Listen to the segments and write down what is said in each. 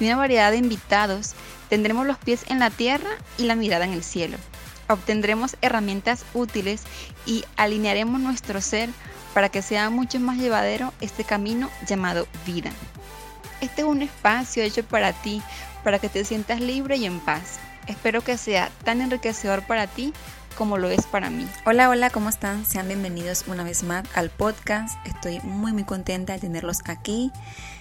y una variedad de invitados, tendremos los pies en la tierra y la mirada en el cielo. Obtendremos herramientas útiles y alinearemos nuestro ser para que sea mucho más llevadero este camino llamado vida. Este es un espacio hecho para ti, para que te sientas libre y en paz. Espero que sea tan enriquecedor para ti como lo es para mí. Hola, hola, ¿cómo están? Sean bienvenidos una vez más al podcast. Estoy muy, muy contenta de tenerlos aquí.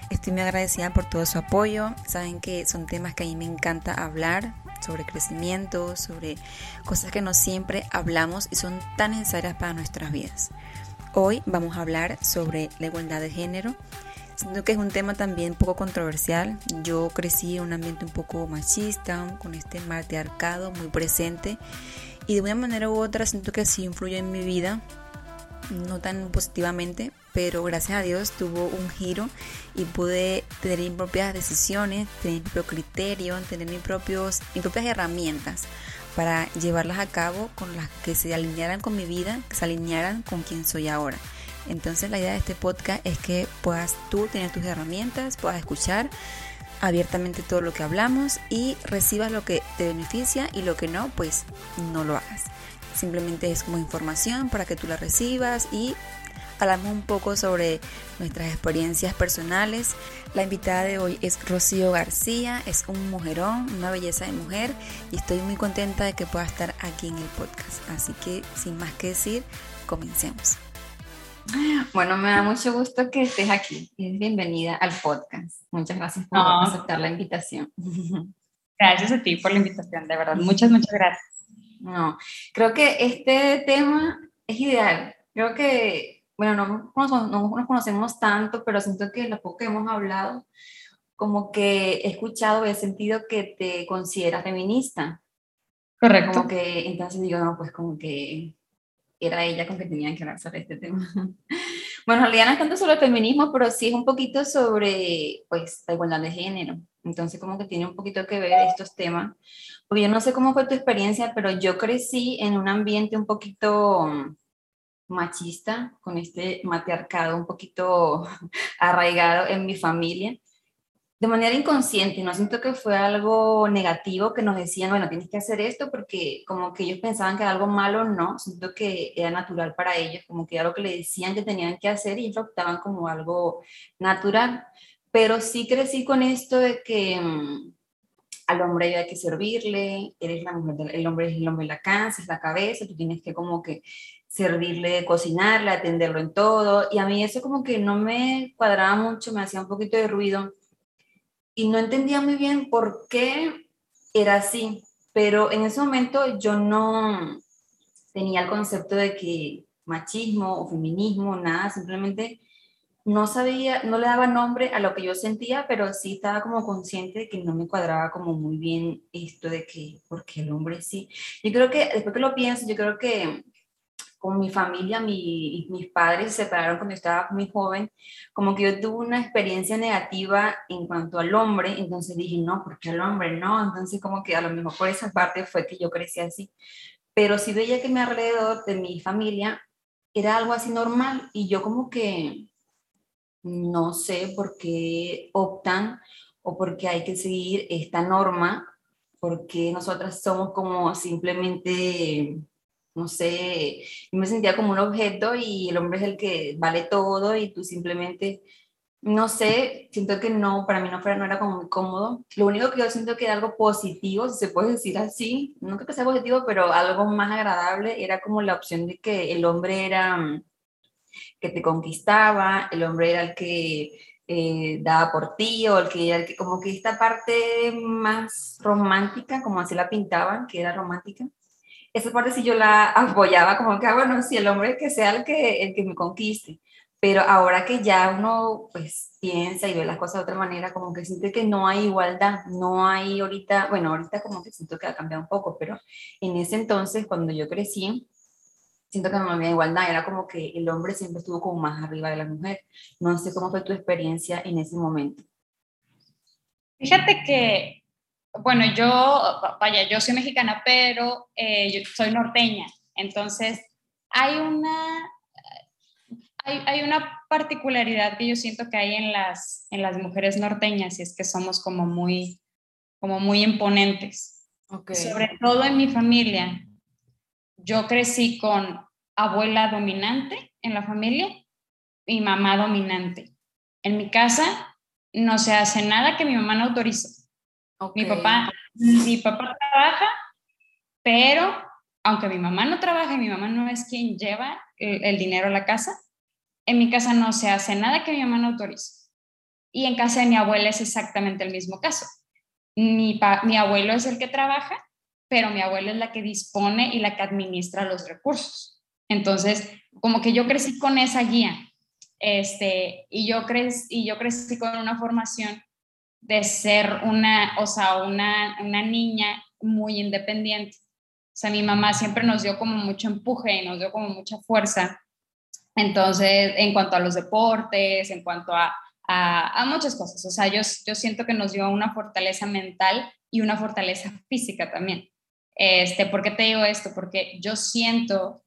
Estoy muy agradecida por todo su apoyo. Saben que son temas que a mí me encanta hablar sobre crecimiento, sobre cosas que no siempre hablamos y son tan necesarias para nuestras vidas. Hoy vamos a hablar sobre la igualdad de género Siento que es un tema también un poco controversial. Yo crecí en un ambiente un poco machista, con este matriarcado muy presente. Y de una manera u otra siento que sí influyó en mi vida, no tan positivamente, pero gracias a Dios tuvo un giro y pude tener mis propias decisiones, tener mi propio criterio, tener mis, propios, mis propias herramientas para llevarlas a cabo con las que se alinearan con mi vida, que se alinearan con quien soy ahora. Entonces la idea de este podcast es que puedas tú tener tus herramientas, puedas escuchar abiertamente todo lo que hablamos y recibas lo que te beneficia y lo que no, pues no lo hagas. Simplemente es como información para que tú la recibas y hablamos un poco sobre nuestras experiencias personales. La invitada de hoy es Rocío García, es un mujerón, una belleza de mujer y estoy muy contenta de que pueda estar aquí en el podcast. Así que sin más que decir, comencemos. Bueno, me da mucho gusto que estés aquí. Bienvenida al podcast. Muchas gracias por aceptar la invitación. Gracias a ti por la invitación, de verdad. Muchas, muchas gracias. No, creo que este tema es ideal. Creo que, bueno, no, no nos conocemos tanto, pero siento que lo poco que hemos hablado, como que he escuchado, he sentido que te consideras feminista. Correcto. Como que, entonces digo, no, pues como que era ella con que tenían que hablar sobre este tema. Bueno, en realidad no es tanto sobre el feminismo, pero sí es un poquito sobre, pues, la igualdad de género. Entonces, como que tiene un poquito que ver estos temas. Porque yo no sé cómo fue tu experiencia, pero yo crecí en un ambiente un poquito machista, con este matriarcado un poquito arraigado en mi familia de manera inconsciente, no siento que fue algo negativo que nos decían, bueno, tienes que hacer esto porque como que ellos pensaban que era algo malo, no, siento que era natural para ellos, como que era lo que le decían que tenían que hacer y ellos lo optaban como algo natural. Pero sí crecí con esto de que mm, al hombre hay que servirle, eres la mujer, el hombre es el hombre de la casa, es la cabeza, tú tienes que como que servirle, cocinarle, atenderlo en todo. Y a mí eso como que no me cuadraba mucho, me hacía un poquito de ruido y no entendía muy bien por qué era así, pero en ese momento yo no tenía el concepto de que machismo o feminismo, nada, simplemente no sabía, no le daba nombre a lo que yo sentía, pero sí estaba como consciente de que no me cuadraba como muy bien esto de que, porque el hombre sí. Yo creo que, después que lo pienso, yo creo que con mi familia, mi, mis padres se separaron cuando estaba muy joven, como que yo tuve una experiencia negativa en cuanto al hombre, entonces dije, no, porque el hombre no, entonces como que a lo mejor por esa parte fue que yo crecí así, pero sí veía que mi alrededor de mi familia era algo así normal y yo como que no sé por qué optan o por qué hay que seguir esta norma, porque nosotras somos como simplemente no sé, yo me sentía como un objeto y el hombre es el que vale todo y tú simplemente, no sé, siento que no, para mí no, fuera, no era como muy cómodo. Lo único que yo siento que era algo positivo, si se puede decir así, no creo que sea positivo, pero algo más agradable, era como la opción de que el hombre era mm, que te conquistaba, el hombre era el que eh, daba por ti o el que, el que, como que esta parte más romántica, como así la pintaban, que era romántica, esa parte sí yo la apoyaba, como que, ah, bueno, si el hombre que sea el que, el que me conquiste, pero ahora que ya uno pues piensa y ve las cosas de otra manera, como que siente que no hay igualdad, no hay ahorita, bueno, ahorita como que siento que ha cambiado un poco, pero en ese entonces, cuando yo crecí, siento que no había igualdad, era como que el hombre siempre estuvo como más arriba de la mujer. No sé cómo fue tu experiencia en ese momento. Fíjate que, bueno, yo, vaya, yo soy mexicana, pero eh, yo soy norteña, entonces hay una, hay, hay, una particularidad que yo siento que hay en las, en las mujeres norteñas y es que somos como muy, como muy imponentes. Okay. Sobre todo en mi familia, yo crecí con abuela dominante en la familia y mamá dominante. En mi casa no se hace nada que mi mamá no autorice. Mi, papá, mi papá trabaja, pero aunque mi mamá no trabaja y mi mamá no es quien lleva el, dinero a la casa, en mi casa no se hace nada que mi mamá no autorice. Y en casa de mi abuela es exactamente el mismo caso. Mi, mi abuelo es el que trabaja pero mi abuela es la que dispone y la que administra los recursos. Entonces, como que yo crecí con esa guía, este, y, yo crecí, y yo crecí con una formación de ser una, o sea, una, una niña muy independiente. O sea, mi mamá siempre nos dio como mucho empuje y nos dio como mucha fuerza. Entonces, en cuanto a los deportes, en cuanto a, a, muchas cosas, o sea, yo, yo siento que nos dio una fortaleza mental y una fortaleza física también. Este, ¿Por qué te digo esto? Porque yo siento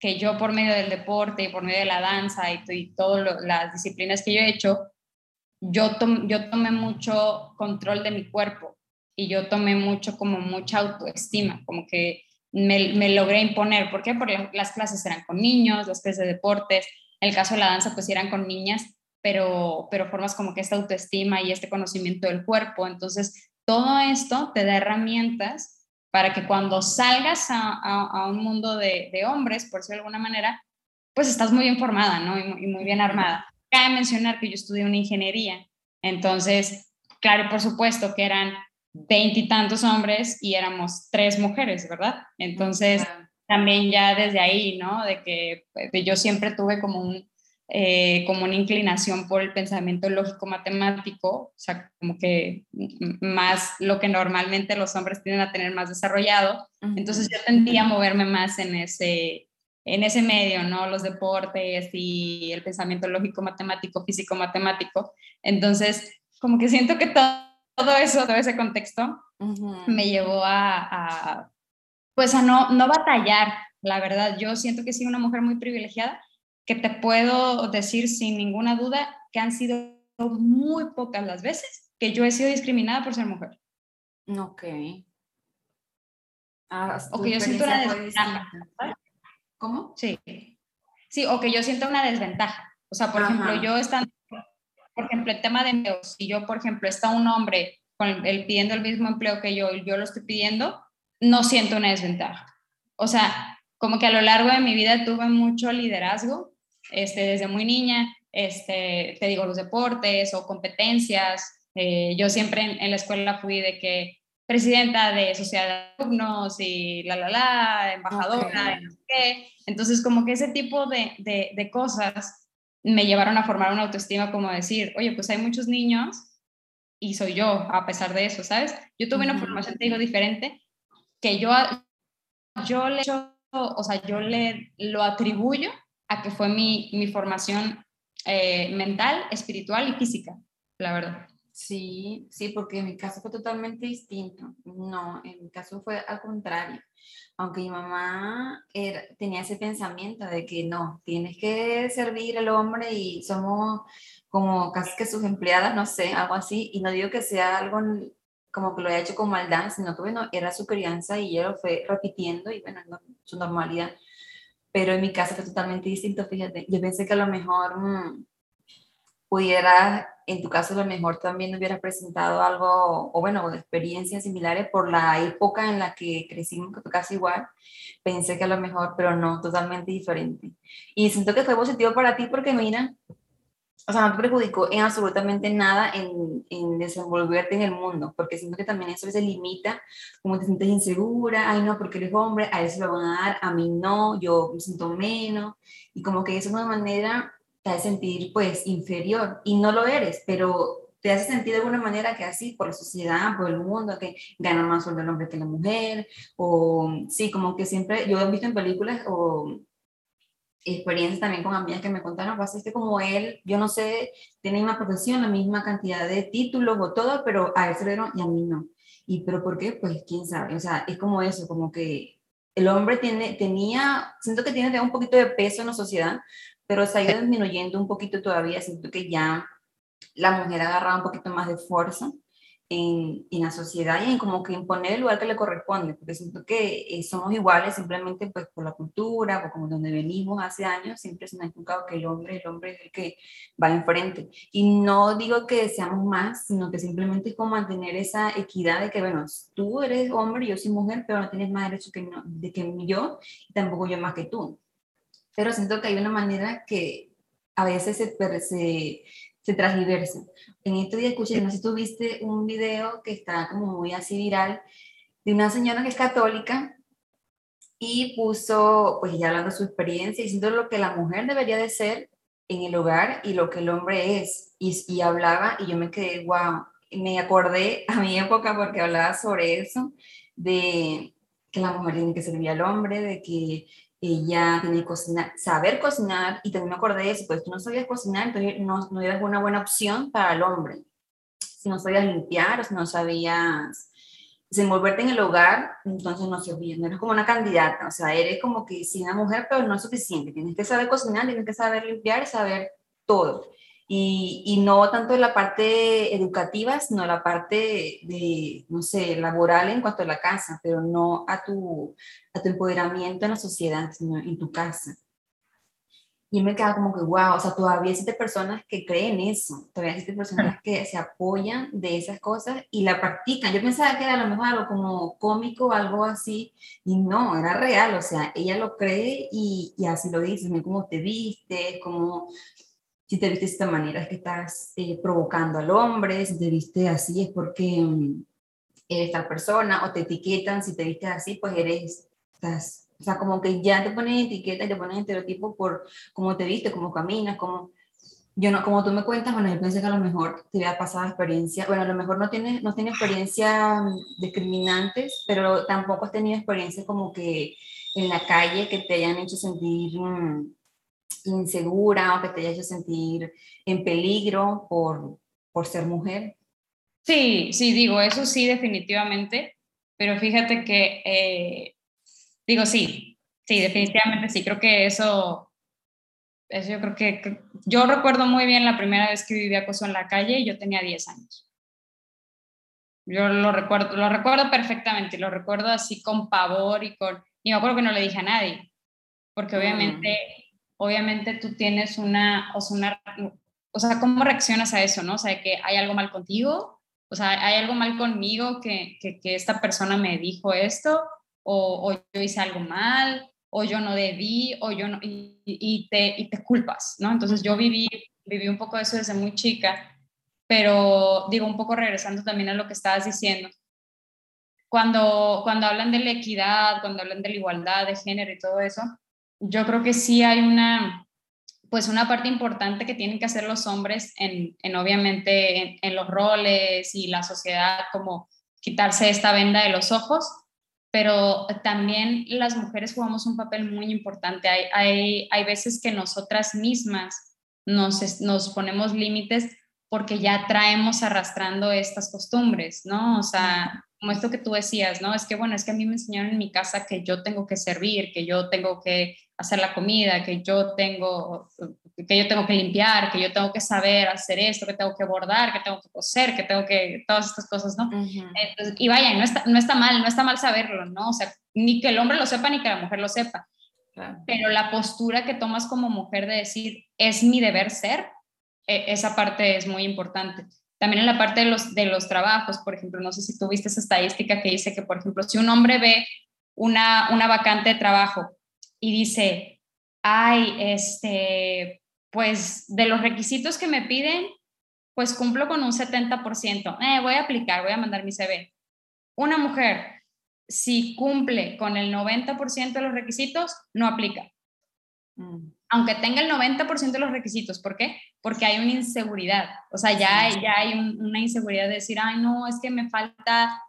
que yo por medio del deporte y por medio de la danza y, y todas las disciplinas que yo he hecho, yo, tomé mucho control de mi cuerpo y yo tomé mucho como mucha autoestima, como que me, logré imponer. ¿Por qué? Porque las clases eran con niños, las clases de deportes, el caso de la danza pues eran con niñas, pero, pero formas como que esta autoestima y este conocimiento del cuerpo. Entonces, todo esto te da herramientas para que cuando salgas a, un mundo de, hombres, por decirlo de alguna manera, pues estás muy informada, ¿no? Y, muy bien armada. Cabe mencionar que yo estudié una ingeniería, entonces, claro, por supuesto que eran veintitantos hombres y éramos tres mujeres, ¿verdad? Entonces, también ya desde ahí, ¿no? De que pues, yo siempre tuve como un, eh, como una inclinación por el pensamiento lógico matemático, o sea, como que más lo que normalmente los hombres tienden a tener más desarrollado. Entonces yo tendía a moverme más en ese, en ese medio, ¿no? Los deportes y el pensamiento lógico matemático, físico matemático. Entonces, como que siento que todo, todo eso, todo ese contexto me llevó a, a, pues a no, no batallar, la verdad. Yo siento que soy una mujer muy privilegiada que te puedo decir sin ninguna duda que han sido muy pocas las veces que yo he sido discriminada por ser mujer. Ok. Ah, o que yo siento una desventaja. ¿Cómo? Sí. Sí, o que yo siento una desventaja. O sea, por ejemplo, yo estando, por ejemplo, el tema de empleo, si yo, por ejemplo, está un hombre con el, pidiendo el mismo empleo que yo y yo lo estoy pidiendo, no siento una desventaja. O sea, como que a lo largo de mi vida tuve mucho liderazgo este, desde muy niña, este, te digo, los deportes o competencias. Eh, yo siempre en, la escuela fui de que presidenta de sociedad de alumnos y la, la, la, embajadora, no sé qué. Entonces, como que ese tipo de, de, de, cosas me llevaron a formar una autoestima como decir, oye, pues hay muchos niños y soy yo, a pesar de eso, ¿sabes? Yo tuve una formación, te digo, diferente, que yo, yo le, o sea, yo le lo atribuyo a que fue mi, mi formación eh, mental, espiritual y física, la verdad. Sí, sí, porque en mi caso fue totalmente distinto. No, en mi caso fue al contrario. Aunque mi mamá tenía ese pensamiento de que no, tienes que servir al hombre y somos como casi que sus empleadas, no sé, algo así. Y no digo que sea algo como que lo haya hecho con maldad, sino que bueno, era su crianza y ella lo fue repitiendo y bueno, su normalidad pero en mi caso fue totalmente distinto, fíjate. Yo pensé que a lo mejor mm, pudiera, en tu caso a lo mejor también hubieras presentado algo, o bueno, experiencias similares por la época en la que crecimos, casi igual. Pensé que a lo mejor, pero no, totalmente diferente. Y siento que fue positivo para ti porque mira, o sea, no te perjudicó en absolutamente nada en, en, desenvolverte en el mundo, porque siento que también eso se limita, como te sientes insegura, ay no, porque eres hombre, a eso lo van a dar, a mí no, yo me siento menos, y como que eso es una manera te hace sentir pues inferior y no lo eres, pero te hace sentir de alguna manera que así, por la sociedad, por el mundo, que gana más sueldo el hombre que la mujer, o sí, como que siempre, yo he visto en películas o experiencias también con amigas que me contaron, pasa es que como él, yo no sé, tiene la misma profesión, la misma cantidad de títulos o todo, pero a él se dieron y a mí no. ¿Y pero por qué? Pues quién sabe, o sea, es como eso, como que el hombre tiene, tenía, siento que tiene un poquito de peso en la sociedad, pero se ha ido disminuyendo un poquito todavía, siento que ya la mujer agarraba un poquito más de fuerza en, en, la sociedad y en como que imponer el lugar que le corresponde, porque siento que eh, somos iguales simplemente pues por la cultura, por como donde venimos hace años, siempre se nos ha inculcado que el hombre, el hombre es el que va enfrente. Y no digo que seamos más, sino que simplemente es como mantener esa equidad de que, bueno, tú eres hombre, yo soy mujer, pero no tienes más derecho que, de que yo, y tampoco yo más que tú. Pero siento que hay una manera que a veces se, se se transversa. En este día escuché, no sé si tú viste un video que está como muy así viral, de una señora que es católica y puso, pues ya hablando de su experiencia, diciendo lo que la mujer debería de ser en el hogar y lo que el hombre es. Y, y hablaba y yo me quedé, wow, me acordé a mi época porque hablaba sobre eso, de que la mujer tiene que servir al hombre, de que ella tiene que cocinar, saber cocinar, y también me acordé de eso, pues tú no sabías cocinar, entonces no, no eras una buena opción para el hombre. Si no sabías limpiar si no sabías desenvolverte en el hogar, entonces no servías, no eres como una candidata, o sea, eres como que sí una mujer, pero no es suficiente, tienes que saber cocinar, tienes que saber limpiar, saber todo y, y, no tanto en la parte educativa, sino la parte de, no sé, laboral en cuanto a la casa, pero no a tu, a tu empoderamiento en la sociedad, sino en tu casa. Y me queda como que, wow, o sea, todavía existen personas que creen eso, todavía existen personas que se apoyan de esas cosas y la practican. Yo pensaba que era a lo mejor algo como cómico, algo así, y no, era real, o sea, ella lo cree y, y así lo dice, cómo te viste, cómo si te viste de esta manera es que estás eh, provocando al hombre, si te viste así es porque mm, eres tal persona, o te etiquetan, si te viste así, pues eres, estás, o sea, como que ya te ponen etiqueta y te ponen estereotipo por cómo te viste, cómo caminas, cómo... Yo no, como tú me cuentas, bueno, yo pensé que a lo mejor te había pasado experiencia, bueno, a lo mejor no tienes, no tienes experiencia mm, discriminantes, pero tampoco has tenido experiencia como que en la calle que te hayan hecho sentir mm, insegura o que te haya hecho sentir en peligro por, por ser mujer? Sí, sí, digo, eso sí, definitivamente, pero fíjate que, eh, digo, sí, sí, definitivamente sí, creo que eso, eso yo creo que, yo recuerdo muy bien la primera vez que viví acoso en la calle, y yo tenía 10 años. Yo lo recuerdo, lo recuerdo perfectamente, lo recuerdo así con pavor y con, y me acuerdo que no le dije a nadie, porque obviamente mm obviamente tú tienes una, o sea, una, o sea, ¿cómo reaccionas a eso, no? O sea, que hay algo mal contigo, o sea, hay algo mal conmigo que, que, que esta persona me dijo esto, o, o, yo hice algo mal, o yo no debí, o yo no, y, y, te, y te culpas, ¿no? Entonces yo viví, viví un poco eso desde muy chica, pero digo, un poco regresando también a lo que estabas diciendo, cuando, cuando hablan de la equidad, cuando hablan de la igualdad de género y todo eso, yo creo que sí hay una, pues una parte importante que tienen que hacer los hombres en, en obviamente, en, los roles y la sociedad, como quitarse esta venda de los ojos, pero también las mujeres jugamos un papel muy importante. Hay, hay, hay veces que nosotras mismas nos, nos ponemos límites porque ya traemos arrastrando estas costumbres, ¿no? O sea, como esto que tú decías, ¿no? Es que, bueno, es que a mí me enseñaron en mi casa que yo tengo que servir, que yo tengo que hacer la comida, que yo tengo que yo tengo que limpiar, que yo tengo que saber hacer esto, que tengo que bordar, que tengo que coser, que tengo que todas estas cosas, ¿no? y vaya, no está, no está mal, no está mal saberlo, ¿no? O sea, ni que el hombre lo sepa ni que la mujer lo sepa. Pero la postura que tomas como mujer de decir, es mi deber ser, e, esa parte es muy importante. También en la parte de los, de los trabajos, por ejemplo, no sé si tú viste esa estadística que dice que, por ejemplo, si un hombre ve una, una vacante de trabajo y dice, ay, este, pues de los requisitos que me piden, pues cumplo con un 70%. Eh, voy a aplicar, voy a mandar mi CV. Una mujer, si cumple con el 90% de los requisitos, no aplica. mm. aunque tenga el 90% de los requisitos. ¿Por qué? Porque hay una inseguridad. O sea, ya, hay, ya hay una inseguridad de decir, ay, no, es que me falta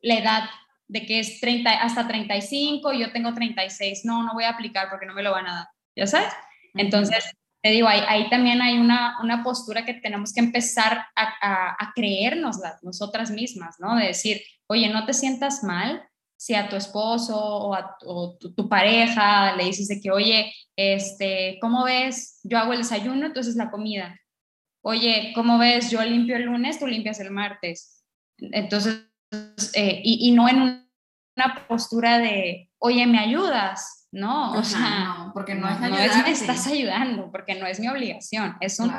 la edad de que es 30, hasta 35, yo tengo 36, no, no voy a aplicar porque no me lo van a dar, ¿ya sabes? Entonces, te digo, ahí, ahí también hay una, una, postura que tenemos que empezar a, a, a nosotras mismas, ¿no? De decir, oye, no te sientas mal si a tu esposo o a tu, pareja le dices de que, oye, este, ¿cómo ves? Yo hago el desayuno, entonces la comida. Oye, ¿cómo ves? Yo limpio el lunes, tú limpias el martes. Entonces, eh, y, y, no en una postura de, oye, ¿me ayudas? No, o sea, no, porque no, es, no es me estás ayudando, porque no es mi obligación, es un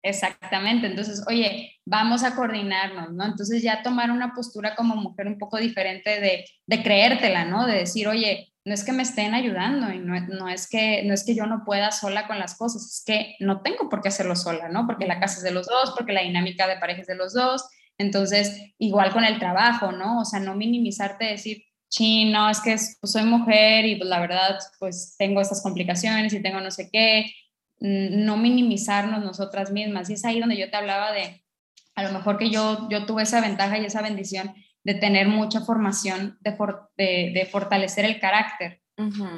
Exactamente, entonces, oye, vamos a coordinarnos, ¿no? Entonces ya tomar una postura como mujer un poco diferente de, de creértela, ¿no? De decir, oye, no es que me estén ayudando y no, no, es que, no es que yo no pueda sola con las cosas, es que no tengo por qué hacerlo sola, ¿no? Porque la casa es de los dos, porque la dinámica de pareja es de los dos, entonces, igual con el trabajo, ¿no? O sea, no minimizarte, decir, sí, no, es que pues, soy mujer y pues la verdad, pues tengo estas complicaciones y tengo no sé qué, Mm, no minimizarnos nosotras mismas. Y es ahí donde yo te hablaba de, a lo mejor que yo, yo tuve esa ventaja y esa bendición de tener mucha formación, de, de, fortalecer el carácter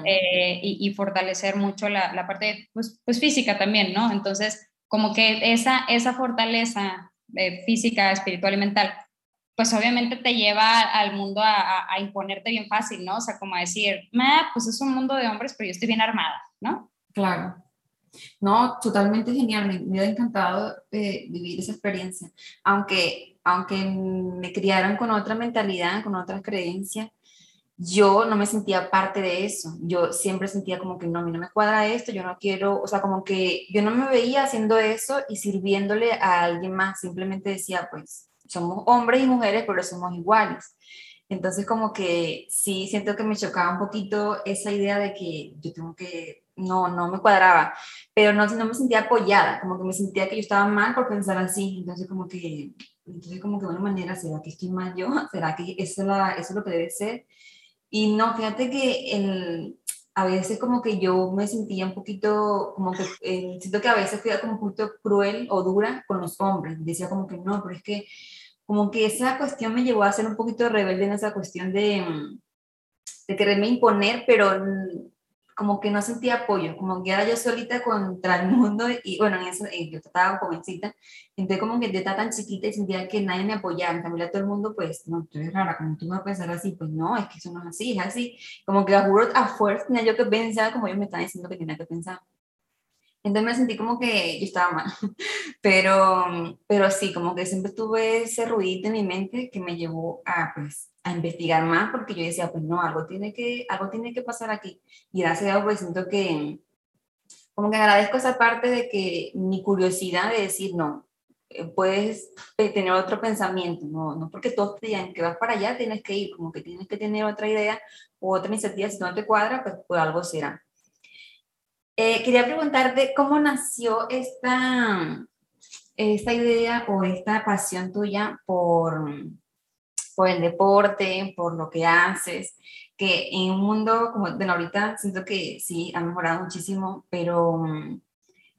eh, y, fortalecer mucho la, la parte pues, pues, física también, ¿no? Entonces, como que esa, esa fortaleza eh, física, espiritual y mental, pues obviamente te lleva al mundo a, imponerte bien fácil, ¿no? O sea, como a decir, pues es un mundo de hombres, pero yo estoy bien armada, ¿no? Claro. No, totalmente genial, me, ha encantado eh, vivir esa experiencia, aunque, aunque me criaron con otra mentalidad, con otras creencias, yo no me sentía parte de eso, yo siempre sentía como que no, a mí no me cuadra esto, yo no quiero, o sea, como que yo no me veía haciendo eso y sirviéndole a alguien más, simplemente decía, pues somos hombres y mujeres, pero somos iguales. Entonces como que sí, siento que me chocaba un poquito esa idea de que yo tengo que no, no me cuadraba, pero no, no me sentía apoyada, como que me sentía que yo estaba mal por pensar así, entonces como que, entonces como que de una manera, ¿será que estoy mal yo? ¿Será que eso, la, eso es lo que debe ser? Y no, fíjate que el, a veces como que yo me sentía un poquito, como que eh, siento que a veces fui como un poquito cruel o dura con los hombres, decía como que no, pero es que como que esa cuestión me llevó a ser un poquito rebelde en esa cuestión de, de quererme imponer, pero como que no sentía apoyo, como que era yo solita contra el mundo y bueno, en eso, yo estaba jovencita, entonces como que yo estaba tan chiquita y sentía que nadie me apoyaba, en cambio a todo el mundo pues, no, tú eres rara, como tú me vas a pensar así, pues no, es que eso no es así, es así, como que a juro a fuerza tenía yo que pensar como ellos me estaban diciendo que tenía que pensar. Entonces me sentí como que yo estaba mal, pero, pero sí, como que siempre tuve ese ruido en mi mente que me llevó a, pues, a investigar más porque yo decía, pues no, algo tiene que, algo tiene que pasar aquí. Y gracias a Dios, pues siento que, como que agradezco esa parte de que mi curiosidad de decir, no, eh, puedes tener otro pensamiento, no, no porque todos te digan que vas para allá, tienes que ir, como que tienes que tener otra idea o otra iniciativa, si no te cuadra, pues, pues algo será. Eh, quería preguntarte cómo nació esta, esta idea o esta pasión tuya por, por el deporte, por lo que haces, que en un mundo como, bueno, ahorita siento que sí, ha mejorado muchísimo, pero mm,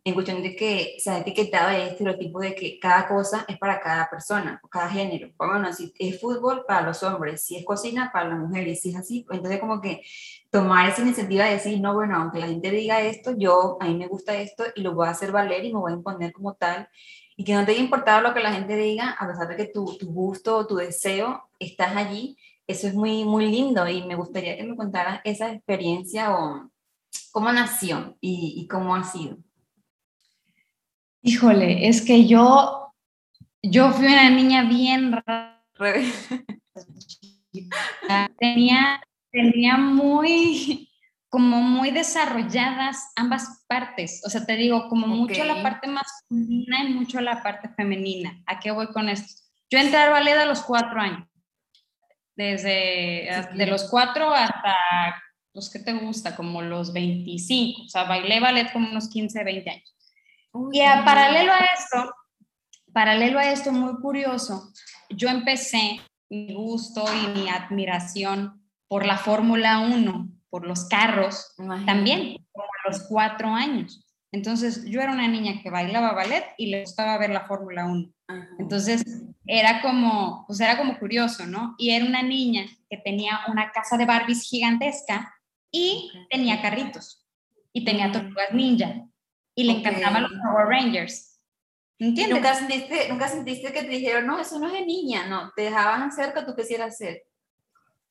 en cuestión de que se ha etiquetado el estereotipo de que cada cosa es para cada persona, cada género. Bueno, si es fútbol para los hombres, si es cocina para las mujeres, si es así, entonces como que tomar esa iniciativa de decir, no, bueno, aunque la gente diga esto, yo, a mí me gusta esto y lo voy a hacer valer y me voy a imponer como tal. Y que no te haya importado lo que la gente diga, a pesar de que tu, tu gusto o tu deseo estás allí, eso es muy, muy lindo y me gustaría que me contaras esa experiencia o cómo nació y, y cómo ha sido. Híjole, es que yo, yo fui una niña bien rara. Tenía tenía muy, como muy desarrolladas ambas partes. O sea, te digo, como mucho la parte masculina y mucho la parte femenina. ¿A qué voy con esto? Yo entré al ballet a los cuatro años. Desde de los cuatro hasta los que te gusta, como los 25. O sea, bailé ballet como unos 15, 20 años. Y a paralelo a esto, paralelo a esto, muy curioso, yo empecé mi gusto y mi admiración por la Fórmula 1. por los carros, también, como a los cuatro años. Entonces, yo era una niña que bailaba ballet y le gustaba ver la Fórmula 1. Entonces, era como, pues era como curioso, ¿no? Y era una niña que tenía una casa de Barbies gigantesca y tenía carritos y tenía mm. tortugas ninja y le encantaban los Power Rangers. ¿Entiendes? ¿Nunca sentiste, ¿Nunca sentiste que te dijeron, no, eso no es de niña, no, te dejaban hacer lo que tú quisieras hacer?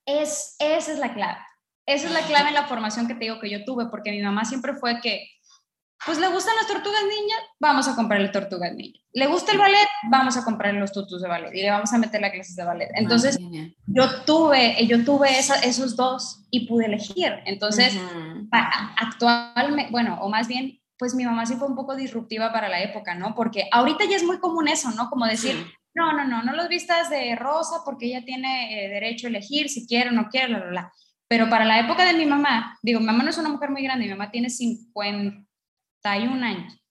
Es, esa es la clave. Esa es la clave en la formación que te digo que yo tuve, porque mi mamá siempre fue que, pues le gustan las tortugas niñas, vamos a comprarle tortugas niñas. Le gusta el ballet, vamos a comprarle los tutus de ballet y le vamos a meter las clases de ballet. Entonces, yo tuve, yo tuve esos dos y pude elegir. Entonces, actualmente, bueno, o más bien pues mi mamá sí fue un poco disruptiva para la época, ¿no? Porque ahorita ya es muy común eso, ¿no? Como decir, no, no, no, no los vistas de rosa porque ella tiene eh, derecho a elegir si quiere o no quiere, bla, bla, bla. Pero para la época de mi mamá, digo, mi mamá no es una mujer muy grande, mi mamá tiene 51 años,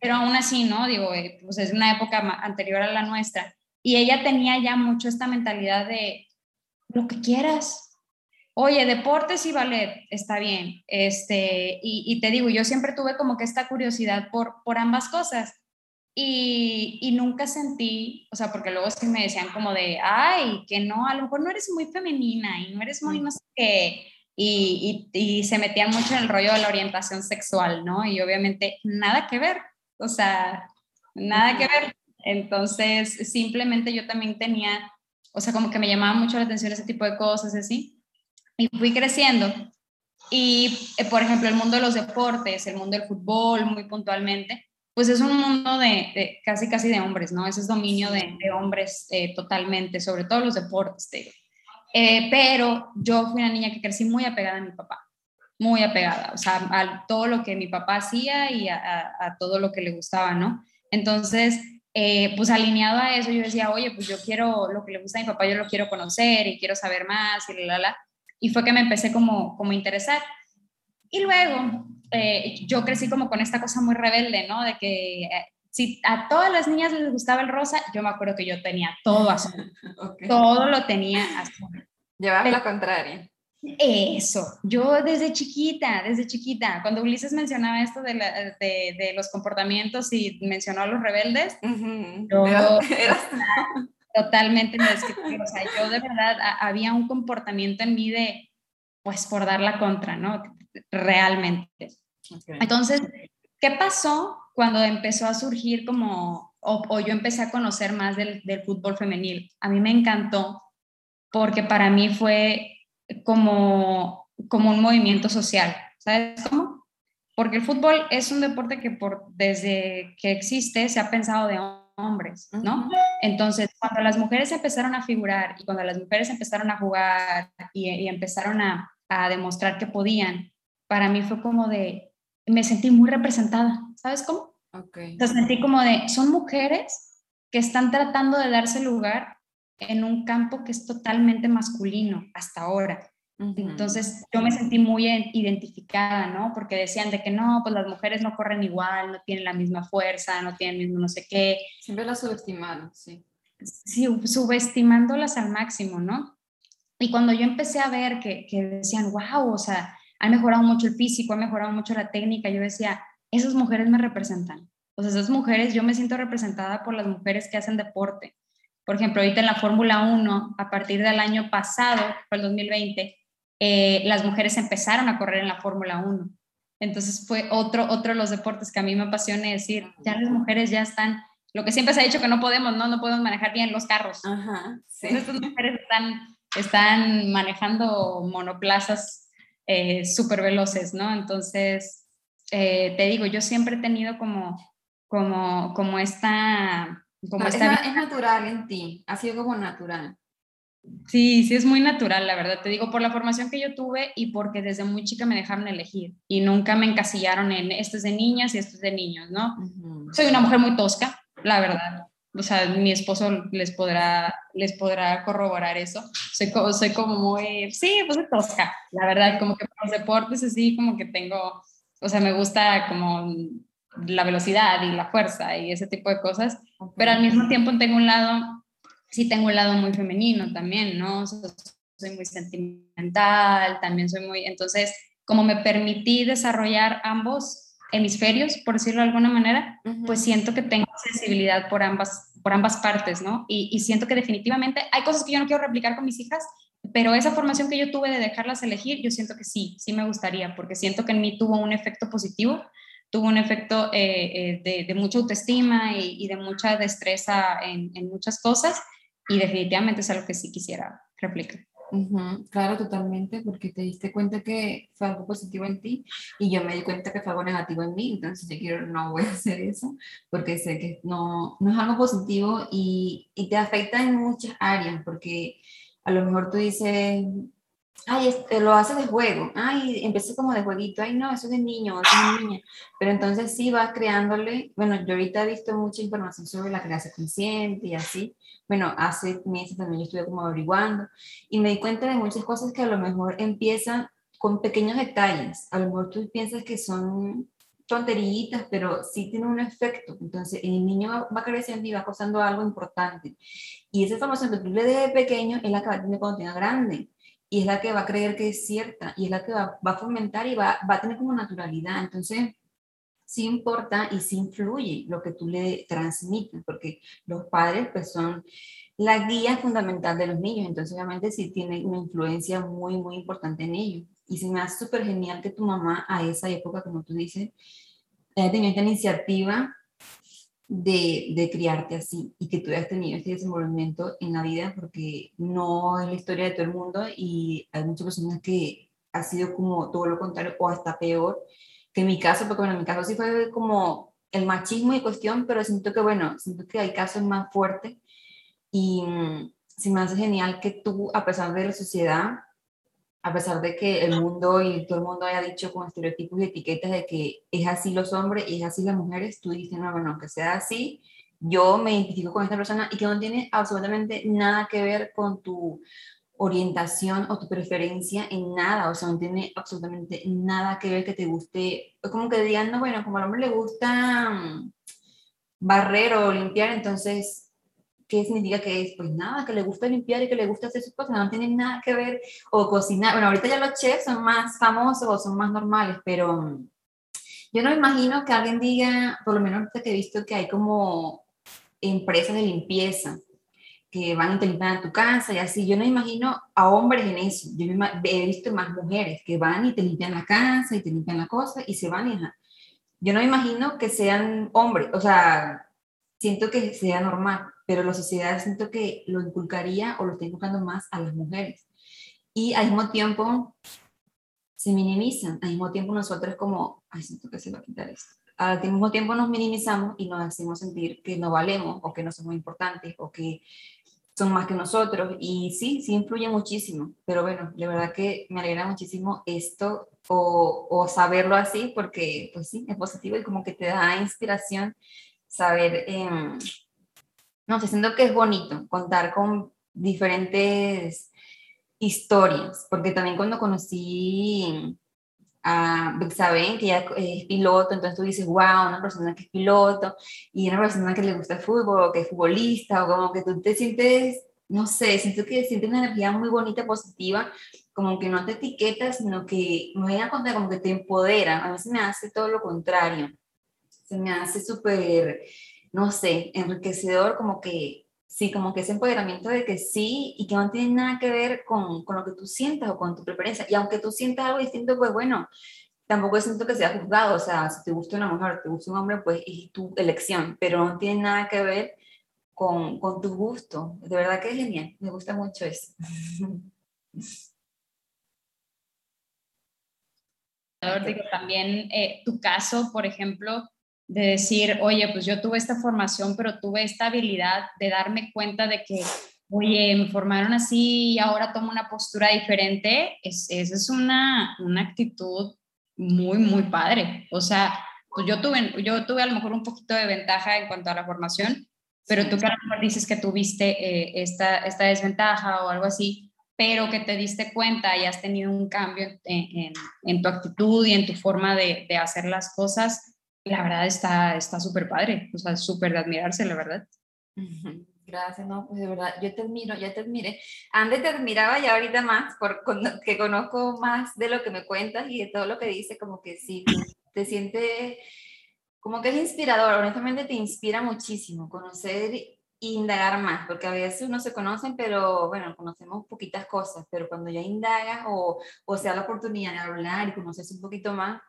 pero aún así, ¿no? Digo, eh, pues es una época anterior a la nuestra. Y ella tenía ya mucho esta mentalidad de lo que quieras, oye, deportes y ballet, está bien. Este, y, te digo, yo siempre tuve como que esta curiosidad por, por ambas cosas. Y, y, nunca sentí, o sea, porque luego sí me decían como de, ay, que no, a lo mejor no eres muy femenina y no eres muy no sé qué. Y, y, y se metían mucho en el rollo de la orientación sexual, ¿no? Y obviamente nada que ver, o sea, nada que ver. Entonces, simplemente yo también tenía, o sea, como que me llamaba mucho la atención ese tipo de cosas, así y fui creciendo. Y, eh, por ejemplo, el mundo de los deportes, el mundo del fútbol, muy puntualmente, pues es un mundo de, casi, casi de hombres, ¿no? Ese es dominio de, hombres eh, totalmente, sobre todo los deportes. Eh, pero yo fui una niña que crecí muy apegada a mi papá, muy apegada, o sea, a todo lo que mi papá hacía y a, a todo lo que le gustaba, ¿no? Entonces, pues alineado a eso, yo decía, oye, pues yo quiero lo que le gusta a mi papá, yo lo quiero conocer y quiero saber más y la, la, la. Y fue que me empecé como, como a interesar. Y luego eh, yo crecí como con esta cosa muy rebelde, ¿no? De que eh, si a todas las niñas les gustaba el rosa, yo me acuerdo que yo tenía todo azul. Todo lo tenía azul. Llevaba la contraria. Eso, yo desde chiquita, desde chiquita, cuando Ulises mencionaba esto de, de, de los comportamientos y mencionó a los rebeldes, yo, totalmente O sea, yo de verdad había un comportamiento en mí de, pues, por dar la contra, ¿no? Realmente. Entonces, ¿qué pasó cuando empezó a surgir como, o, yo empecé a conocer más del, del, fútbol femenil? A mí me encantó porque para mí fue como, como un movimiento social, ¿sabes cómo? Porque el fútbol es un deporte que por, desde que existe se ha pensado de hombres, ¿no? Entonces, cuando las mujeres empezaron a figurar y cuando las mujeres empezaron a jugar y, empezaron a, a, demostrar que podían, para mí fue como de, me sentí muy representada, ¿sabes cómo? Okay. Entonces sentí como de, son mujeres que están tratando de darse lugar en un campo que es totalmente masculino hasta ahora. Entonces yo me sentí muy identificada, ¿no? Porque decían de que no, pues las mujeres no corren igual, no tienen la misma fuerza, no tienen el mismo no sé qué. Siempre las subestimaron, sí. Sí, subestimándolas al máximo, ¿no? Y cuando yo empecé a ver que, que decían, wow, o sea, ha mejorado mucho el físico, ha mejorado mucho la técnica, yo decía, esas mujeres me representan. O sea, esas mujeres, yo me siento representada por las mujeres que hacen deporte. Por ejemplo, ahorita en la Fórmula 1, a partir del año pasado, fue el 2020, eh, las mujeres empezaron a correr en la Fórmula 1. Entonces fue otro, otro de los deportes que a mí me apasiona decir, ya las mujeres ya están, lo que siempre se ha dicho que no podemos, no, no podemos manejar bien los carros. Ajá, sí. Estas mujeres están, están manejando monoplazas eh, súper veloces, ¿no? Entonces, eh, te digo, yo siempre he tenido como, como, como esta... Como esta es, es natural en ti, ha sido como natural. Sí, sí es muy natural, la verdad. Te digo, por la formación que yo tuve y porque desde muy chica me dejaron elegir y nunca me encasillaron en esto es de niñas y esto es de niños, ¿no? Soy una mujer muy tosca, la verdad. O sea, mi esposo les podrá, les podrá corroborar eso. Soy, soy como muy, sí, pues tosca, la verdad, como que para los deportes así, como que tengo, o sea, me gusta como la velocidad y la fuerza y ese tipo de cosas, pero al mismo tiempo tengo un lado sí tengo un lado muy femenino también, ¿no? soy muy sentimental, también soy muy, entonces, como me permití desarrollar ambos hemisferios, por decirlo de alguna manera, pues siento que tengo sensibilidad por ambas, por ambas partes, ¿no? Y, y, siento que definitivamente hay cosas que yo no quiero replicar con mis hijas, pero esa formación que yo tuve de dejarlas elegir, yo siento que sí, sí me gustaría, porque siento que en mí tuvo un efecto positivo, tuvo un efecto eh, eh, de, mucha autoestima y, de mucha destreza en, en, muchas cosas, y definitivamente es algo que sí quisiera replicar. claro, totalmente, porque te diste cuenta que fue algo positivo en ti y yo me di cuenta que fue algo negativo en mí, entonces yo quiero, no voy a hacer eso, porque sé que no, no es algo positivo y, y te afecta en muchas áreas, porque a lo mejor tú dices, ay, este, lo hace de juego, ay, empecé como de jueguito, ay, no, eso es de niño, eso es de niña, pero entonces sí vas creándole, bueno, yo ahorita he visto mucha información sobre la creación consciente y así, bueno, hace meses también yo estuve como averiguando y me di cuenta de muchas cosas que a lo mejor empiezan con pequeños detalles, a lo mejor tú piensas que son tonterillitas, pero sí tiene un efecto. Entonces, el niño va, creciendo y va causando algo importante. Y esa información que tú le des de pequeño es la que va a tener cuando tenga grande. Y es la que va a creer que es cierta. Y es la que va, va a fomentar y va, va a tener como naturalidad. Entonces, sí importa y sí influye lo que tú le transmites, porque los padres pues son la guía fundamental de los niños, entonces obviamente sí tiene una influencia muy, muy importante en ellos. Y se me hace súper genial que tu mamá a esa época, como tú dices, haya tenido esta iniciativa de, de, criarte así y que tú hayas tenido este desenvolvimiento en la vida porque no es la historia de todo el mundo y hay muchas personas que ha sido como todo lo contrario o hasta peor que en mi caso, porque bueno, en mi caso sí fue como el machismo y cuestión, pero siento que bueno, siento que hay casos más fuertes y mm, se me hace genial que tú, a pesar de la sociedad, a pesar de que el mundo y todo el mundo haya dicho con estereotipos y etiquetas de que es así los hombres y es así las mujeres, tú dices, no, bueno, que sea así, yo me identifico con esta persona y que no tiene absolutamente nada que ver con tu orientación o tu preferencia en nada, o sea, no tiene absolutamente nada que ver que te guste, es como que digan, no, bueno, como al hombre le gusta mm, barrer o limpiar, entonces ¿qué significa que es? Pues nada, que le gusta limpiar y que le gusta hacer sus cosas, no tiene nada que ver, o cocinar, bueno, ahorita ya los chefs son más famosos o son más normales, pero mm, yo no me imagino que alguien diga, por lo menos que he visto que hay como empresas de limpieza que van y te limpian a tu casa y así, yo no imagino a hombres en eso, yo he visto más mujeres que van y te limpian la casa y te limpian la cosa y se van y yo no me imagino que sean hombres, o sea, siento que sea normal, pero la sociedad siento que lo inculcaría o lo está inculcando más a las mujeres. Y al mismo tiempo se minimizan, al mismo tiempo nosotros como, ay, siento que se va a quitar esto. Al mismo tiempo nos minimizamos y nos hacemos sentir que no valemos o que no somos importantes o que son más que nosotros y sí, sí influye muchísimo, pero bueno, de verdad que me alegra muchísimo esto o, saberlo así porque pues sí, es positivo y como que te da inspiración saber, eh, no sé, siento que es bonito contar con diferentes historias, porque también cuando conocí a saben que ella es piloto, entonces tú dices, wow, una persona que es piloto y una persona que le gusta el fútbol o que es futbolista o como que tú te sientes, no sé, siento que sientes una energía muy bonita, positiva, como que no te etiquetas, sino que me voy a contar como que te empodera, a veces me hace todo lo contrario. Se me hace súper, no sé, enriquecedor, como que, sí, como que ese empoderamiento de que sí y que no tiene nada que ver con, con lo que tú sientas o con tu preferencia. Y aunque tú sientas algo distinto, pues bueno, tampoco siento que sea juzgado, o sea, si te gusta una mujer, te gusta un hombre, pues es tu elección, pero no tiene nada que ver con, con tu gusto. De verdad que es genial, me gusta mucho eso. también eh, tu caso, por ejemplo, de decir, oye, pues yo tuve esta formación, pero tuve esta habilidad de darme cuenta de que, oye, me formaron así y ahora tomo una postura diferente, es, esa es una, una actitud muy, muy padre. O sea, pues yo tuve, yo tuve a lo mejor un poquito de ventaja en cuanto a la formación, pero tú que a lo mejor dices que tuviste eh, esta, esta desventaja o algo así, pero que te diste cuenta y has tenido un cambio en, en, tu actitud y en tu forma de, de hacer las cosas, la verdad está súper padre, o sea, súper de admirarse, la verdad. Gracias, no, pues de verdad, yo te admiro, ya te admiré. Antes te admiraba y ahorita más, por, que conozco más de lo que me cuentas y de todo lo que dices, como que sí, te sientes como que es inspirador, honestamente te inspira muchísimo conocer e indagar más, porque a veces no se conocen, pero bueno, conocemos poquitas cosas, pero cuando ya indagas o, o sea la oportunidad de hablar y conoces un poquito más,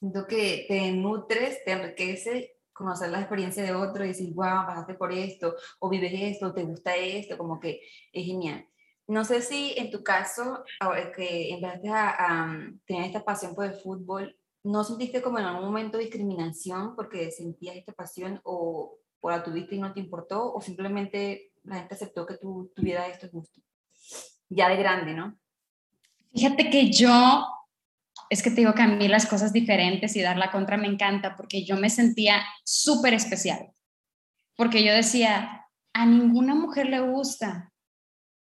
siento que te nutres, te enriquece conocer la experiencia de otro y decir, wow, pasaste por esto, o vives esto, te gusta esto, como que es genial. No sé si en tu caso, que empezaste a, a, tener esta pasión por el fútbol, ¿no sentiste como en algún momento discriminación porque sentías esta pasión o, o la tuviste y no te importó o simplemente la gente aceptó que tú tuvieras estos gustos? Ya de grande, ¿no? Fíjate que yo, es que te digo que a mí las cosas diferentes y dar la contra me encanta porque yo me sentía súper especial. Porque yo decía, a ninguna mujer le gusta,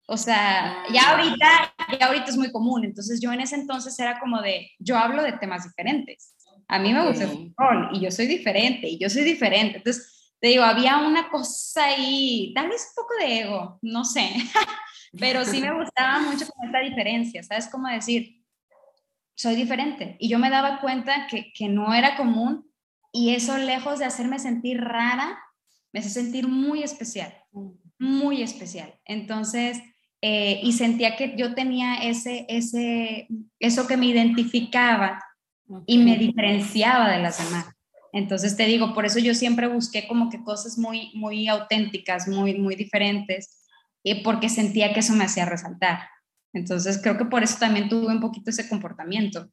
o sea, ya ah. ahorita, ya ahorita es muy común. Entonces yo en ese entonces era como de, yo hablo de temas diferentes. A mí me gusta el fútbol y yo soy diferente y yo soy diferente. Entonces, te digo, había una cosa ahí, tal vez un poco de ego, no sé, pero sí me gustaba mucho como esta diferencia, ¿sabes? Como decir, soy diferente. Y yo me daba cuenta que, que no era común y eso lejos de hacerme sentir rara, me hace sentir muy especial, muy especial. Entonces, eh, y sentía que yo tenía ese, ese, eso que me identificaba y me diferenciaba de las demás. Entonces te digo, por eso yo siempre busqué como que cosas muy, muy auténticas, muy, muy diferentes, y porque sentía que eso me hacía resaltar. Entonces creo que por eso también tuve un poquito ese comportamiento.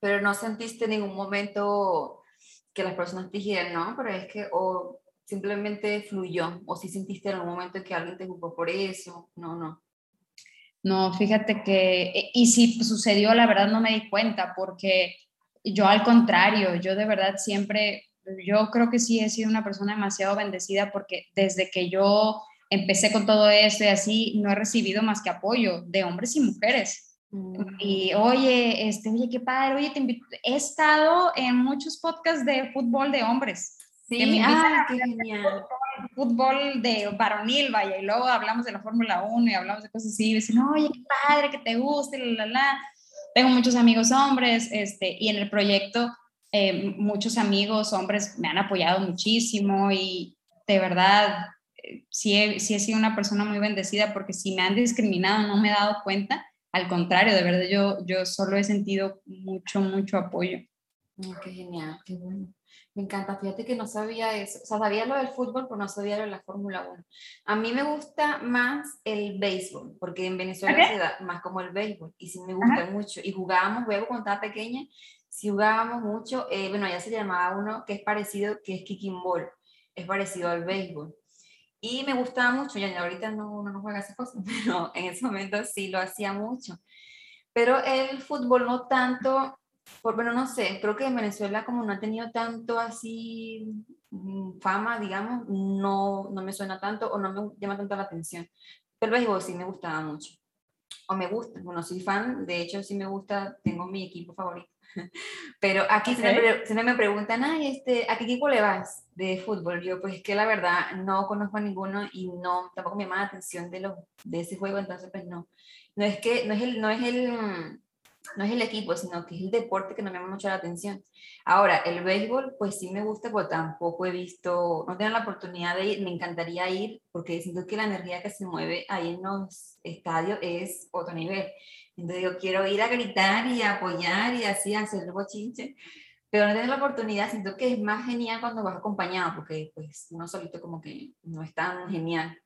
Pero no sentiste en ningún momento que las personas te dijeran, no, pero es que, o simplemente fluyó o si sentiste en algún momento que alguien te juzgó por eso, no, no. No, fíjate que, eh, y si sucedió, la verdad no me di cuenta porque yo al contrario, yo de verdad siempre, yo creo que sí he sido una persona demasiado bendecida porque desde que yo empecé con todo esto y así, no he recibido más que apoyo de hombres y mujeres. Mm. Y oye, este, oye, qué padre, oye, te invito. He estado en muchos podcasts de fútbol de hombres Sí, ah, qué genial. Fútbol de varonil, vaya, y luego hablamos de la Fórmula 1 y hablamos de cosas así, y dicen, oye, qué padre, que te guste, la, la, la. Tengo muchos amigos hombres, este, y en el proyecto eh, muchos amigos hombres me han apoyado muchísimo y de verdad sí he, sí he sido una persona muy bendecida porque si me han discriminado no me he dado cuenta, al contrario, de verdad yo, yo solo he sentido mucho, mucho apoyo. qué genial, qué bueno. Me encanta, fíjate que no sabía eso, o sea, sabía lo del fútbol, pero no sabía lo de la Fórmula 1. A mí me gusta más el béisbol, porque en Venezuela se da más como el béisbol, y sí me gusta mucho. Y jugábamos luego cuando estaba pequeña, sí jugábamos mucho, eh, bueno, allá se llamaba uno que es parecido, que es kicking ball, es parecido al béisbol. Y me gustaba mucho, ya ahorita no, no, no juega esas cosas, pero en ese momento sí lo hacía mucho. Pero el fútbol no tanto, por, bueno, no sé, creo que en Venezuela como no ha tenido tanto así mm, fama, digamos, no, no me suena tanto o no me llama tanto la atención. Pero el béisbol sí me gustaba mucho. O me gusta, bueno, soy fan, de hecho sí me gusta, tengo mi equipo favorito. Pero aquí okay. siempre, me preguntan, ay, este, ¿a qué equipo le vas de fútbol? Yo, pues es que la verdad no conozco a ninguno y no, tampoco me llama la atención de, lo, de ese juego, entonces pues no. No es que, no es el, no es el, no es el equipo, sino que es el deporte que no me llama mucho la atención. Ahora, el béisbol, pues sí me gusta, pero tampoco he visto, no tengo la oportunidad de ir, me encantaría ir, porque siento que la energía que se mueve ahí en los estadios es otro nivel. Entonces yo quiero ir a gritar y a apoyar y así hacer el bochinche, pero no tengo la oportunidad, siento que es más genial cuando vas acompañado, porque pues uno solito como que no es tan genial.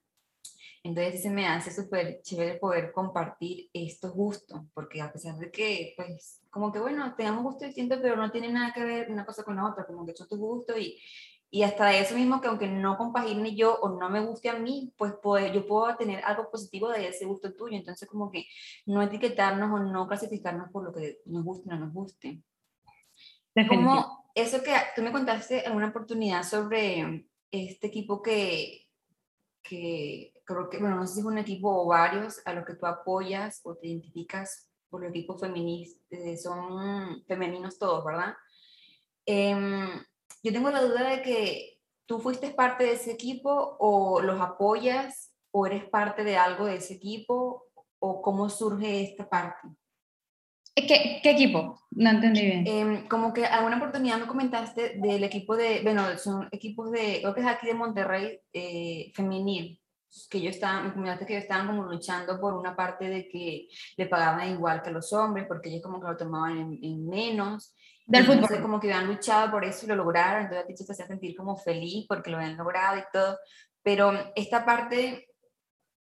Entonces se me hace súper chévere poder compartir estos gustos, porque a pesar de que, pues, como que bueno, tengamos gustos distintos, pero no tiene nada que ver una cosa con la otra, como que son tus gustos y, y hasta eso mismo que aunque no compagine yo o no me guste a mí, pues yo puedo tener algo positivo de ese gusto tuyo. Entonces como que no etiquetarnos o no clasificarnos por lo que nos guste o no nos guste. Como eso que tú me contaste en una oportunidad sobre este equipo que, que creo que, bueno, no sé si es un equipo o varios a los que tú apoyas o te identificas por los equipos femeninos, eh, son femeninos todos, ¿verdad? Eh, yo tengo la duda de que ¿tú fuiste parte de ese equipo o los apoyas o eres parte de algo de ese equipo o cómo surge esta parte? ¿Qué, qué equipo? No entendí bien. Eh, como que alguna oportunidad me comentaste del equipo de, bueno, son equipos de, creo que es aquí de Monterrey, eh, femenil, que yo estaba, me comentaste que estaban como luchando por una parte de que le pagaban igual que los hombres, porque ellos como que lo tomaban en, en menos. Del Entonces, fútbol. como que habían luchado por eso y lo lograron, entonces a ti te hacía sentir como feliz porque lo habían logrado y todo. Pero esta parte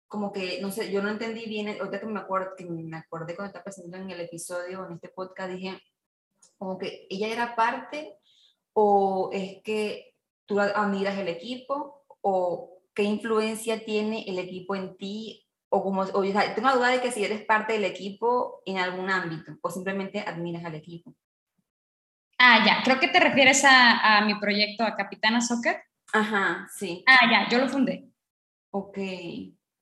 como que, no sé, yo no entendí bien, ahorita que me acuerdo, que me acordé cuando estaba presentando en el episodio, en este podcast, dije, como que ella era parte, o es que tú admiras el equipo, o qué influencia tiene el equipo en ti, o como, o, o sea, tengo duda de que si eres parte del equipo en algún ámbito, o simplemente admiras al equipo. Ah, ya, creo que te refieres a, a mi proyecto, a Capitana Soccer. Ajá, sí. Ah, ya, yo lo fundé. Ok.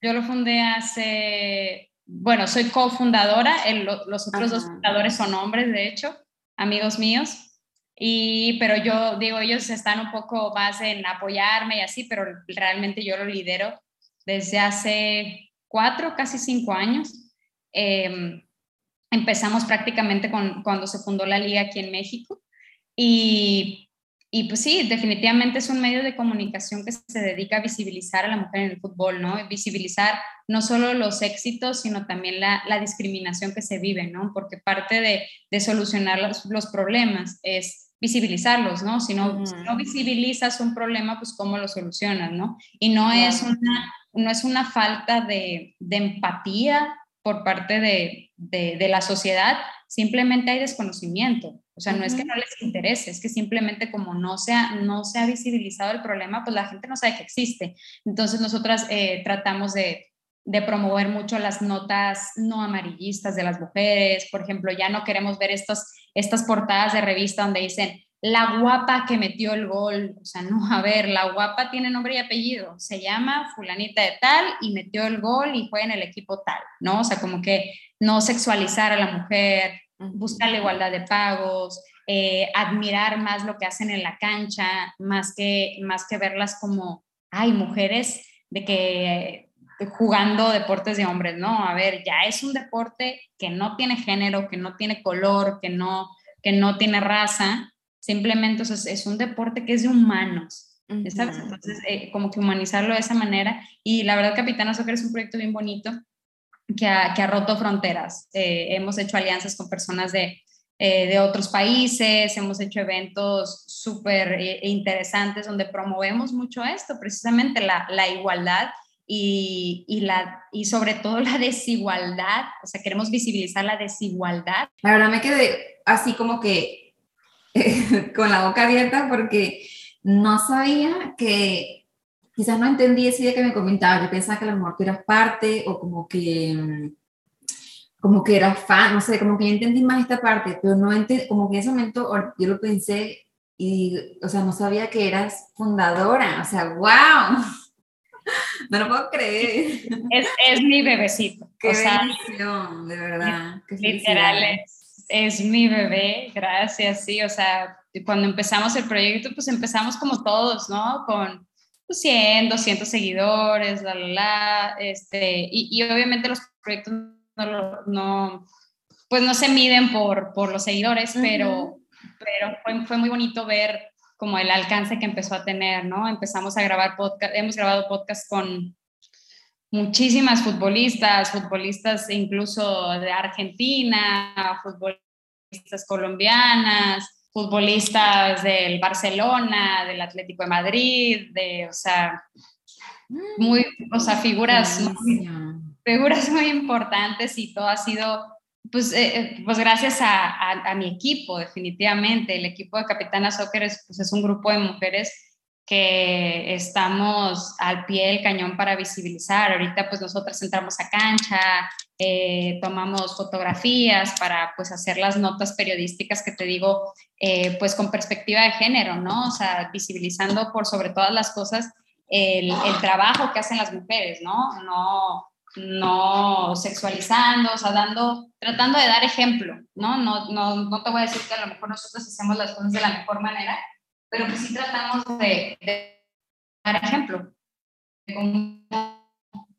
Yo lo fundé hace, bueno, soy cofundadora, el, los otros dos fundadores son hombres, de hecho, amigos míos, y, pero yo digo, ellos están un poco más en apoyarme y así, pero realmente yo lo lidero desde hace cuatro, casi cinco años. Eh, empezamos prácticamente con, cuando se fundó la liga aquí en México y, y pues sí, definitivamente es un medio de comunicación que se dedica a visibilizar a la mujer en el fútbol, ¿no? Visibilizar no solo los éxitos, sino también la, la discriminación que se vive, ¿no? Porque parte de, de solucionar los, los, problemas es visibilizarlos, ¿no? Si no, uh -huh. si no, visibilizas un problema, pues cómo lo solucionas, ¿no? Y no, -huh. es, una, no es una falta de, de empatía por parte de, de, de, la sociedad, simplemente hay desconocimiento. O sea, uh -huh. no es que no les interese, es que simplemente como no se, ha, no se ha visibilizado el problema, pues la gente no sabe que existe. Entonces nosotras eh, tratamos de, de promover mucho las notas no amarillistas de las mujeres. Por ejemplo, ya no queremos ver estos, estas portadas de revista donde dicen la guapa que metió el gol. O sea, no, a ver, la guapa tiene nombre y apellido. Se llama fulanita de tal y metió el gol y fue en el equipo tal, ¿no? O sea, como que no sexualizar a la mujer, buscar la igualdad de pagos, eh, admirar más lo que hacen en la cancha, más que, más que verlas como, hay mujeres de que jugando deportes de hombres, ¿no? A ver, ya es un deporte que no tiene género, que no tiene color, que no, que no tiene raza, simplemente o sea, es un deporte que es de humanos, ¿sabes? Entonces, eh, como que humanizarlo de esa manera. Y la verdad, Capitana Soccer es un proyecto bien bonito que ha, que ha roto fronteras. Eh, hemos hecho alianzas con personas de, eh, de otros países, hemos hecho eventos súper eh, interesantes donde promovemos mucho esto, precisamente la, la igualdad y, y, la, y sobre todo la desigualdad, o sea, queremos visibilizar la desigualdad. La verdad me quedé así como que con la boca abierta porque no sabía que, quizás no entendí ese día que me comentaba, yo pensaba que a lo mejor tú eras parte o como que, como que eras fan, no sé, como que yo entendí más esta parte, pero no entendí, como que en ese momento yo lo pensé y, o sea, no sabía que eras fundadora, o sea, wow. No lo puedo creer. Es, es mi bebecito. Qué o sea, bendición, de verdad. Qué literal, es, es, mi bebé, gracias, sí. O sea, cuando empezamos el proyecto, pues empezamos como todos, ¿no? Con 100, 200 seguidores, la, la, la, este, y, y obviamente los proyectos no, no, pues no se miden por, por los seguidores, uh -huh. pero, pero fue, fue muy bonito ver como el alcance que empezó a tener, ¿no? Empezamos a grabar podcast, hemos grabado podcast con muchísimas futbolistas, futbolistas incluso de Argentina, futbolistas colombianas, futbolistas del Barcelona, del Atlético de Madrid, de, o sea, muy, o sea, figuras, muy, figuras muy importantes y todo ha sido pues, eh, pues gracias a, a, a, mi equipo, definitivamente. El equipo de Capitana Soccer es, pues es un grupo de mujeres que estamos al pie del cañón para visibilizar. Ahorita pues nosotras entramos a cancha, eh, tomamos fotografías para pues hacer las notas periodísticas que te digo, eh, pues con perspectiva de género, ¿no? O sea, visibilizando por sobre todas las cosas el, el trabajo que hacen las mujeres, ¿no? No no sexualizando, o sea, dando, tratando de dar ejemplo, ¿no? No, no, no te voy a decir que a lo mejor nosotros hacemos las cosas de la mejor manera, pero que sí tratamos de, de ejemplo de cómo,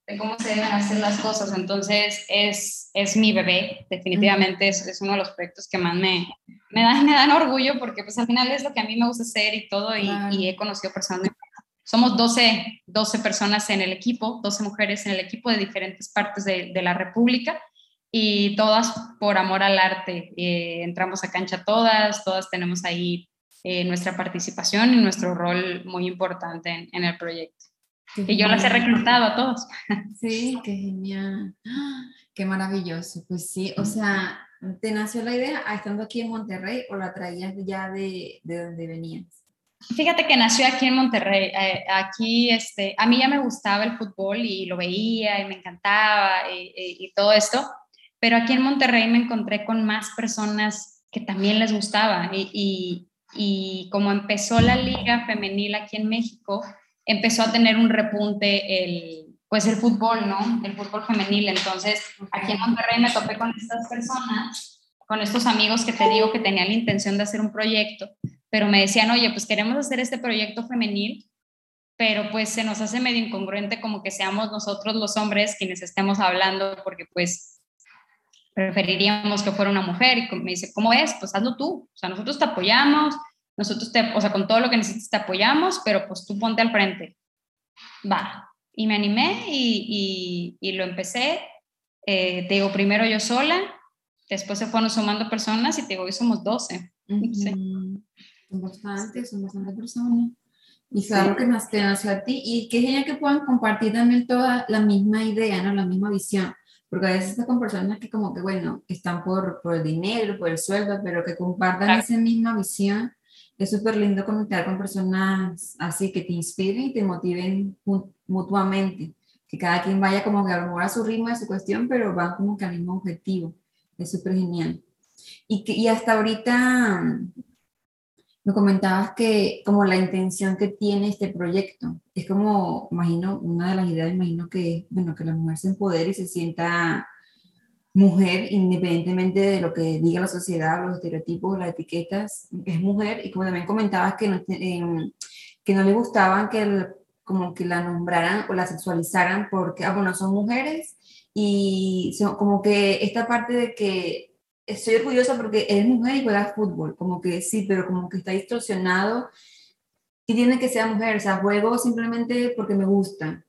de cómo, se deben hacer las cosas. Entonces, es, es mi bebé, definitivamente es, es, uno de los proyectos que más me, me, dan, me dan orgullo porque pues al final es lo que a mí me gusta hacer y todo y, y he conocido personas. Somos 12, 12 personas en el equipo, 12 mujeres en el equipo de diferentes partes de, de la República y todas por amor al arte. Eh, entramos a cancha todas, todas tenemos ahí eh, nuestra participación y nuestro rol muy importante en, en el proyecto. y yo las he reclutado a todos. Sí, qué genial. Qué maravilloso. Pues sí, o sea, ¿te nació la idea estando aquí en Monterrey o la traías ya de, de donde venías? Fíjate que nació aquí en Monterrey. Eh, aquí, este, a mí ya me gustaba el fútbol y lo veía y me encantaba y, y, todo esto, pero aquí en Monterrey me encontré con más personas que también les gustaba y, y, como empezó la liga femenil aquí en México, empezó a tener un repunte el, pues el fútbol, ¿no? El fútbol femenil. Entonces, aquí en Monterrey me topé con estas personas, con estos amigos que te digo que tenían la intención de hacer un proyecto pero me decían, oye, pues queremos hacer este proyecto femenil, pero pues se nos hace medio incongruente como que seamos nosotros los hombres quienes estemos hablando, porque pues preferiríamos que fuera una mujer. Y me dice, ¿cómo es? Pues hazlo tú. O sea, nosotros te apoyamos, nosotros te, o sea, con todo lo que necesites te apoyamos, pero pues tú ponte al frente. Va. Y me animé y, y, y lo empecé. Eh, te digo, primero yo sola, después se fueron sumando personas y te digo, hoy somos 12. sí son bastantes, son bastantes personas. Y fue algo que más te nació a ti y qué genial que puedan compartir también toda la misma idea, ¿no? La misma visión. Porque a veces estás con personas que como que, bueno, están por, por el dinero, por el sueldo, pero que compartan esa misma visión. Es súper lindo conectar con personas así que te inspiren y te motiven mutuamente. Que cada quien vaya como que a lo mejor a su ritmo, a su cuestión, pero van como que al mismo objetivo. Es súper genial. Y, que, y hasta ahorita, me comentabas que como la intención que tiene este proyecto, es como, imagino, una de las ideas, imagino que, bueno, que la mujer se empodere y se sienta mujer independientemente de lo que diga la sociedad, los estereotipos, las etiquetas, es mujer. Y como también comentabas que no, que no le gustaban que como que la nombraran o la sexualizaran porque, ah, bueno, son mujeres y son, como que esta parte de que estoy orgullosa porque es mujer y juega fútbol, como que sí, pero como que está distorsionado y tiene que ser mujer, o sea, juego simplemente porque me gusta.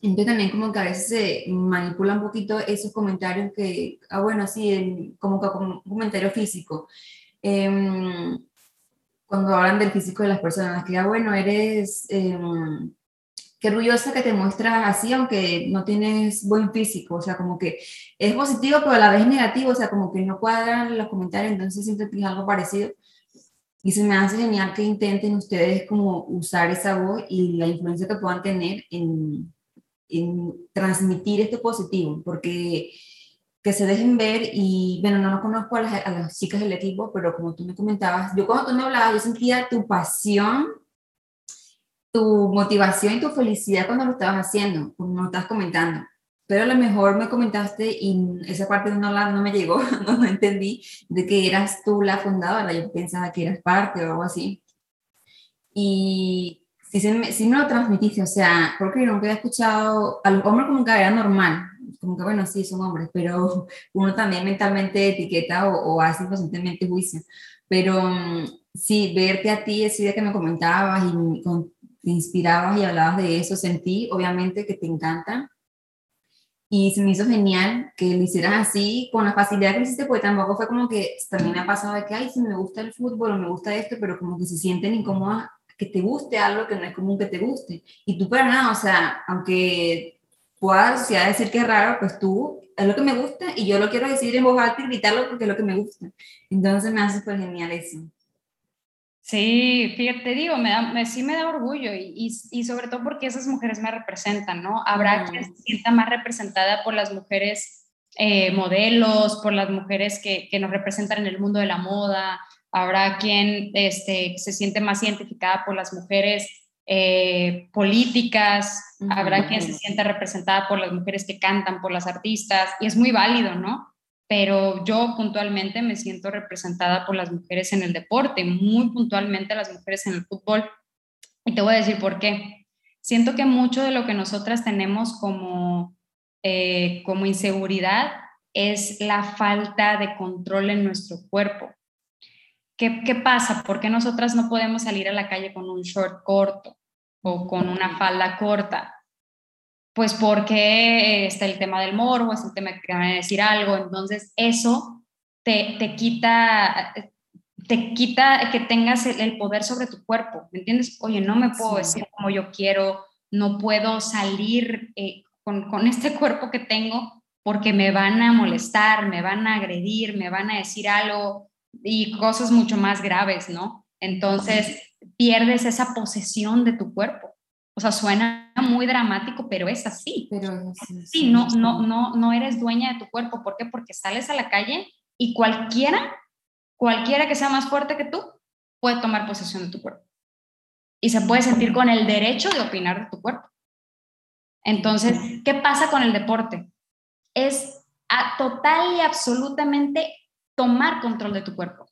Entonces también como que a veces se manipula un poquito esos comentarios que, ah, bueno, sí, como que como un comentario físico. Em, cuando hablan del físico de las personas, que, ah, bueno, eres... Eh, qué orgullosa que te muestras así, aunque no tienes buen físico, o sea, como que es positivo, pero a la vez negativo, o sea, como que no cuadran los comentarios, entonces siento que es algo parecido. Y se me hace genial que intenten ustedes como usar esa voz y la influencia que puedan tener en, en transmitir este positivo, porque que se dejen ver y, bueno, no, no conozco a las, a las chicas del equipo, pero como tú me comentabas, yo cuando tú me hablabas, yo sentía tu pasión tu motivación y tu felicidad cuando lo estabas haciendo, como lo estás comentando. Pero a lo mejor me comentaste y esa parte no, la, no me llegó, no, entendí, de que eras tú la fundadora, yo pensaba que eras parte o algo así. Y sí, sí, me, sí me lo transmitiste, o sea, porque nunca había escuchado a los hombres como que era normal, como que bueno, sí, son hombres, pero uno también mentalmente etiqueta o, o hace conscientemente juicio. Pero mm, sí, verte a ti, esa idea que me comentabas y con te inspirabas y hablabas de eso, sentí obviamente que te encanta. Y se me hizo genial que lo hicieras así, con la facilidad que hiciste, porque tampoco fue como que también me ha pasado de que, ay, si me gusta el fútbol o me gusta esto, pero como que se sienten incómodas que te guste algo que no es común que te guste. Y tú para nada, o sea, aunque puedas ya decir que es raro, pues tú es lo que me gusta y yo lo quiero decir en voz alta y gritarlo porque es lo que me gusta. Entonces me hace súper genial eso. Sí, fíjate, te digo, me da, sí me da orgullo y, y, sobre todo porque esas mujeres me representan, ¿no? Habrá quien se sienta más representada por las mujeres eh, modelos, por las mujeres que, que, nos representan en el mundo de la moda, habrá quien este, se siente más identificada por las mujeres eh, políticas, habrá quien se sienta representada por las mujeres que cantan, por las artistas, y es muy válido, ¿no? Pero yo puntualmente me siento representada por las mujeres en el deporte, muy puntualmente las mujeres en el fútbol. Y te voy a decir por qué. siento que mucho de lo que nosotras tenemos como, eh, como inseguridad es la falta de control en nuestro cuerpo. ¿Qué, ¿Qué pasa? ¿Por qué nosotras no podemos salir a la calle con un short corto o con una falda corta? Pues porque está el tema del morbo, es el tema que van a decir algo, entonces eso te, te quita, te quita que tengas el, poder sobre tu cuerpo, ¿me entiendes? Oye, no me puedo decir como yo quiero, no puedo salir eh, con, con, este cuerpo que tengo porque me van a molestar, me van a agredir, me van a decir algo y cosas mucho más graves, ¿no? Entonces pierdes esa posesión de tu cuerpo. O sea, suena muy dramático, pero es así. Pero sí, no, no, no, no eres dueña de tu cuerpo. ¿Por qué? Porque sales a la calle y cualquiera cualquiera que sea más fuerte que tú puede tomar posesión de tu cuerpo. Y se puede sentir con el derecho de opinar de tu cuerpo. Entonces, ¿qué pasa con el deporte? Es a total y absolutamente tomar control de tu cuerpo.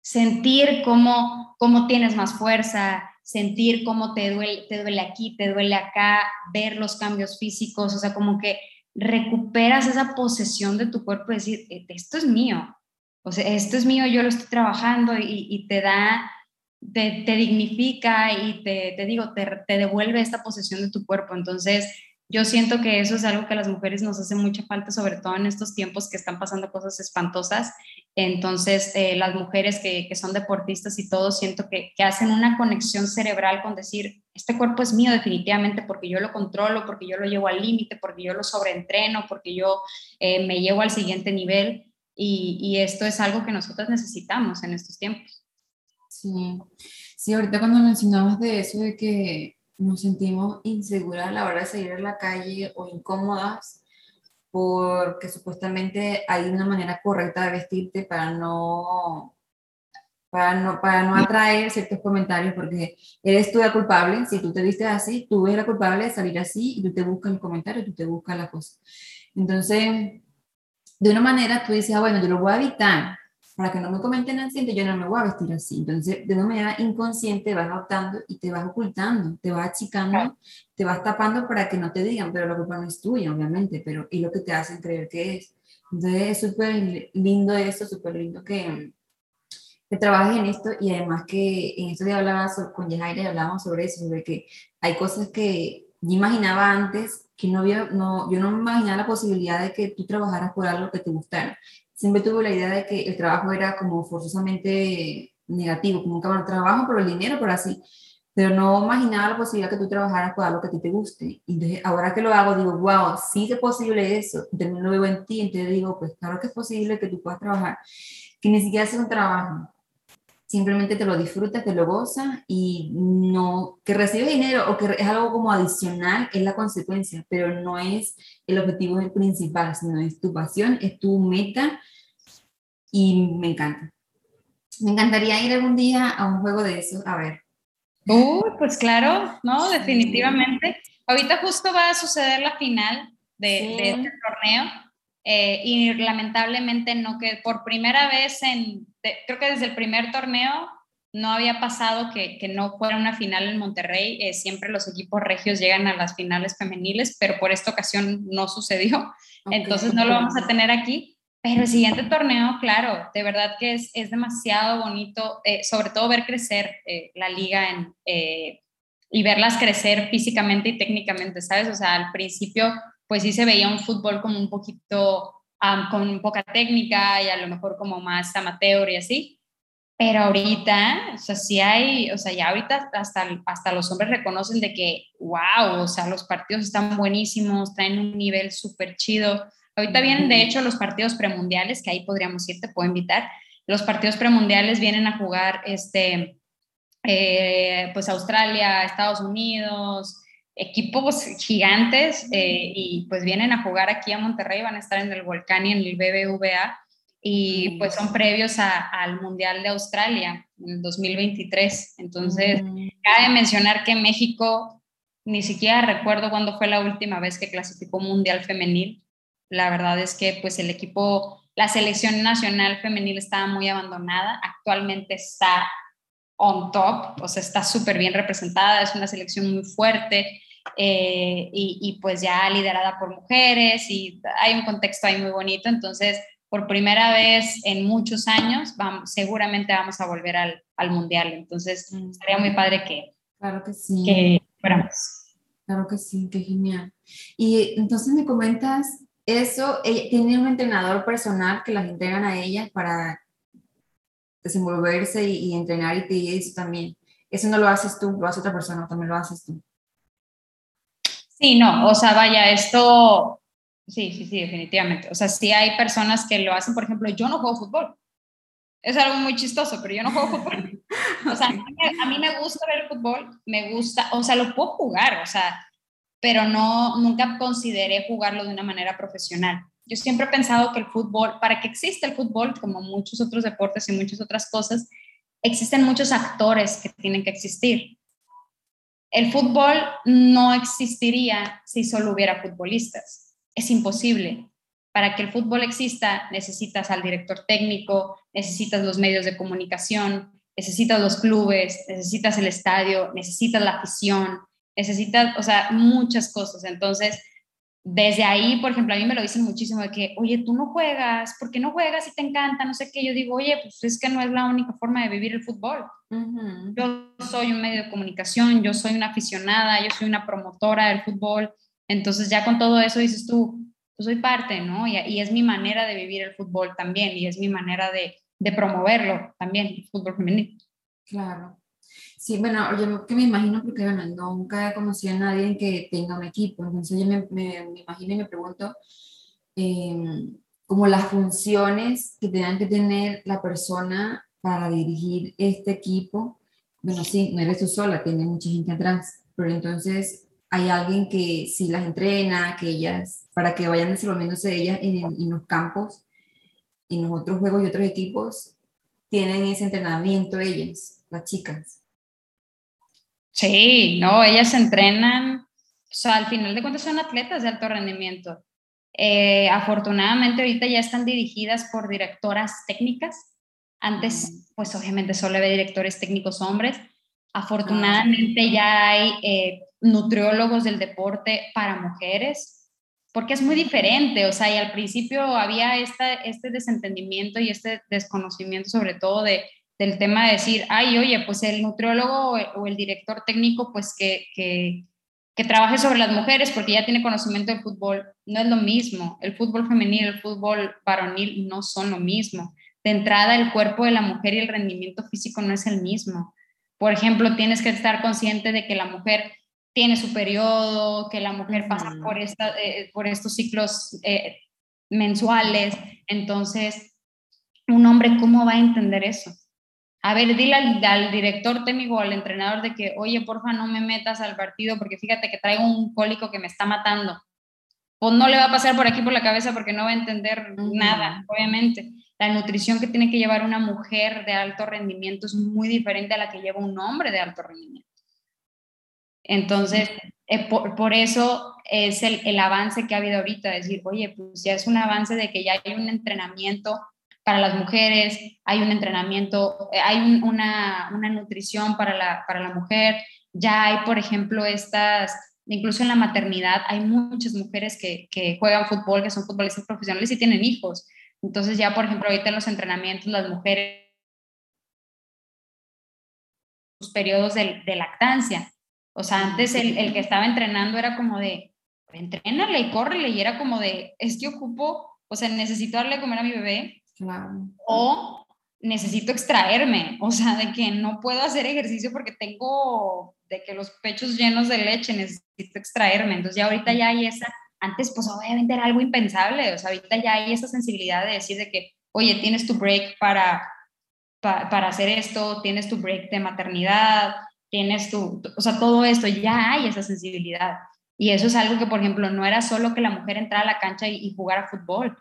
Sentir cómo, cómo tienes más fuerza, sentir cómo te duele, te duele aquí, te duele acá, ver los cambios físicos, o sea, como que recuperas esa posesión de tu cuerpo y decir, e, esto es mío, o sea, esto es mío, yo lo estoy trabajando y, te da, te, dignifica y te, te digo, te, te, devuelve esta posesión de tu cuerpo. Entonces, yo siento que eso es algo que a las mujeres nos hace mucha falta, sobre todo en estos tiempos que están pasando cosas espantosas. Entonces, eh, las mujeres que, que, son deportistas y todo, siento que, que hacen una conexión cerebral con decir, este cuerpo es mío definitivamente porque yo lo controlo, porque yo lo llevo al límite, porque yo lo sobreentreno, porque yo eh, me llevo al siguiente nivel y, esto es algo que nosotros necesitamos en estos tiempos. Sí, sí, ahorita cuando mencionabas de eso, de que nos sentimos inseguras a la hora de salir a la calle o incómodas porque supuestamente hay una manera correcta de vestirte para no para no, para no atraer ciertos comentarios, porque eres tú la culpable, si tú te vistes así, tú eres la culpable de salir así y tú te buscas el comentario, tú te buscas la cosa. Entonces, de una manera tú dices, ah, bueno, yo lo voy a evitar para que no me comenten así, yo no me voy a vestir así. Entonces, de una manera inconsciente vas optando y te vas ocultando, te vas achicando, te vas tapando para que no te digan, pero la culpa no es tuya, obviamente, pero es lo que te hacen creer que es. Entonces, es súper lindo eso, súper lindo que, que trabajes en esto y además que en esto día hablaba con Yajaira y hablábamos sobre eso, sobre que hay cosas que yo imaginaba antes que no había, no, yo no me imaginaba la posibilidad de que tú trabajaras por algo que te gustara. Siempre tuve la idea de que el trabajo era como forzosamente negativo, como que trabajo por el dinero, por así, pero no imaginaba la posibilidad que tú trabajaras por algo que a ti te guste. Y entonces, ahora que lo hago, digo, wow, sí es posible eso. También lo veo en ti, entonces digo, pues claro que es posible que tú puedas trabajar, que ni siquiera sea un trabajo, simplemente te lo disfrutas, te lo gozas y no, que recibes dinero o que es algo como adicional es la consecuencia, pero no es el objetivo principal, sino es tu pasión, es tu meta y me encanta. Me encantaría ir algún día a un juego de eso, a ver. Uh, pues claro, no, definitivamente. Ahorita justo va a suceder la final de, de este torneo eh, y lamentablemente no que por primera vez en, creo que desde el primer torneo no había pasado que, que no fuera una final en Monterrey. Eh, siempre los equipos regios llegan a las finales femeniles, pero por esta ocasión no sucedió. Entonces no lo vamos a tener aquí. Pero el siguiente torneo, claro, de verdad que es, es demasiado bonito, eh, sobre todo ver crecer la liga en, y verlas crecer físicamente y técnicamente, ¿sabes? O sea, al principio pues sí se veía un fútbol como un poquito con poca técnica y a lo mejor como más amateur y así. Pero ahorita, o sea, sí hay, o sea, ya ahorita hasta, hasta los hombres reconocen de que, wow, o sea, los partidos están buenísimos, traen un nivel súper chido. Ahorita vienen, de hecho, los partidos premundiales, que ahí podríamos ir, te puedo invitar. Los partidos premundiales vienen a jugar, este, eh, pues Australia, Estados Unidos, equipos gigantes eh, y pues vienen a jugar aquí a Monterrey, van a estar en el Volcán y en el BBVA y pues son previos al Mundial de Australia en el 2023. Entonces, cabe mencionar que México, ni siquiera recuerdo cuándo fue la última vez que clasificó Mundial Femenil. La verdad es que pues el equipo, la selección nacional femenil estaba muy abandonada, actualmente está on top, o sea, está súper bien representada, es una selección muy fuerte eh, y, pues ya liderada por mujeres y hay un contexto ahí muy bonito, entonces por primera vez en muchos años vamos, seguramente vamos a volver al, al mundial, entonces mm. sería muy padre que, claro que, sí. que fuéramos. Claro que sí, qué genial. Y entonces me comentas eso, tiene un entrenador personal que las entregan a ellas para desenvolverse y, entrenar y te eso también. Eso no lo haces tú, lo hace otra persona, también lo haces tú. Sí, no, o sea, vaya, esto, sí, sí, sí, definitivamente. O sea, sí hay personas que lo hacen, por ejemplo, yo no juego fútbol. Es algo muy chistoso, pero yo no juego fútbol. O sea, a mí me gusta ver el fútbol, me gusta, o sea, lo puedo jugar, o sea, pero no, nunca consideré jugarlo de una manera profesional. Yo siempre he pensado que el fútbol, para que exista el fútbol, como muchos otros deportes y muchas otras cosas, existen muchos actores que tienen que existir. El fútbol no existiría si solo hubiera futbolistas. Es imposible. Para que el fútbol exista, necesitas al director técnico, necesitas los medios de comunicación, necesitas los clubes, necesitas el estadio, necesitas la afición, necesitas, o sea, muchas cosas. Entonces, desde ahí, por ejemplo, a mí me lo dicen muchísimo de que, oye, tú no juegas, ¿por qué no juegas y te encanta? No sé qué. Yo digo, oye, pues es que no es la única forma de vivir el fútbol. Yo soy un medio de comunicación, yo soy una aficionada, yo soy una promotora del fútbol. Entonces, ya con todo eso dices tú, pues soy parte, ¿no? Y, y es mi manera de vivir el fútbol también y es mi manera de, de promoverlo también, el fútbol femenino. Claro. Sí, bueno, yo que me imagino, porque bueno, nunca he conocido a nadie que tenga un equipo, entonces yo me, me, imagino y me pregunto em, como las funciones que tengan que tener la persona para dirigir este equipo. Bueno, sí, no eres tú sola, tiene mucha gente atrás, pero entonces hay alguien que sí las entrena, que ellas, para que vayan desenvolviéndose ellas en, en los campos, en los otros juegos y otros equipos, tienen ese entrenamiento ellas, las chicas. Sí, no, ellas entrenan, o sea, al final de cuentas son atletas de alto rendimiento. Eh, afortunadamente ahorita ya están dirigidas por directoras técnicas. Antes, pues obviamente solo había directores técnicos hombres. Afortunadamente ya hay eh, nutriólogos del deporte para mujeres, porque es muy diferente, o sea, y al principio había esta, este desentendimiento y este desconocimiento sobre todo de del tema de decir, ay, oye, pues el nutriólogo o el director técnico, pues que, que, que, trabaje sobre las mujeres porque ya tiene conocimiento del fútbol. No es lo mismo. El fútbol femenil, el fútbol varonil no son lo mismo. De entrada, el cuerpo de la mujer y el rendimiento físico no es el mismo. Por ejemplo, tienes que estar consciente de que la mujer tiene su periodo, que la mujer pasa por, esta, eh, por estos ciclos eh, mensuales. Entonces, un hombre, ¿cómo va a entender eso? A ver, dile al, director técnico o al entrenador de que, oye, porfa, no me metas al partido porque fíjate que traigo un cólico que me está matando. Pues no le va a pasar por aquí por la cabeza porque no va a entender nada, obviamente. La nutrición que tiene que llevar una mujer de alto rendimiento es muy diferente a la que lleva un hombre de alto rendimiento. Entonces, eh, por, eso es el, el avance que ha habido ahorita, decir, oye, pues ya es un avance de que ya hay un entrenamiento para las mujeres, hay un entrenamiento, eh, hay una, una, nutrición para la, para la mujer, ya hay, por ejemplo, estas, incluso en la maternidad, hay muchas mujeres que, que juegan fútbol, que son futbolistas profesionales y tienen hijos. Entonces ya, por ejemplo, ahorita en los entrenamientos, las mujeres, sus periodos de, de lactancia. O sea, antes el, el, que estaba entrenando era como de, entrénale y córrele, y era como de, es que ocupo, o sea, necesito darle comer a mi bebé, o necesito extraerme, o sea, de que no puedo hacer ejercicio porque tengo de que los pechos llenos de leche, necesito extraerme. Entonces ya ahorita ya hay esa, antes pues obviamente era algo impensable, o sea, ahorita ya hay esa sensibilidad de decir de que, oye, tienes tu break para, para hacer esto, tienes tu break de maternidad, tienes tu, o sea, todo esto, ya hay esa sensibilidad. Y eso es algo que, por ejemplo, no era solo que la mujer entrara a la cancha y, y jugara fútbol,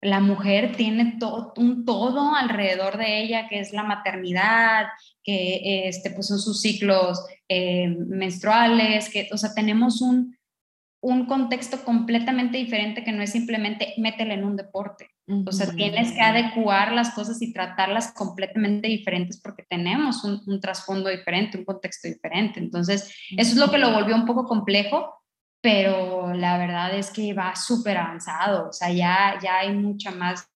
la mujer tiene todo, un todo alrededor de ella, que es la maternidad, que este, pues son sus ciclos eh, menstruales, que, o sea, tenemos un, un contexto completamente diferente que no es simplemente métele en un deporte. O sea, tienes que adecuar las cosas y tratarlas completamente diferentes porque tenemos un, trasfondo diferente, un contexto diferente. Entonces, eso es lo que lo volvió un poco complejo, pero la verdad es que va súper avanzado. O sea, ya, ya hay mucha más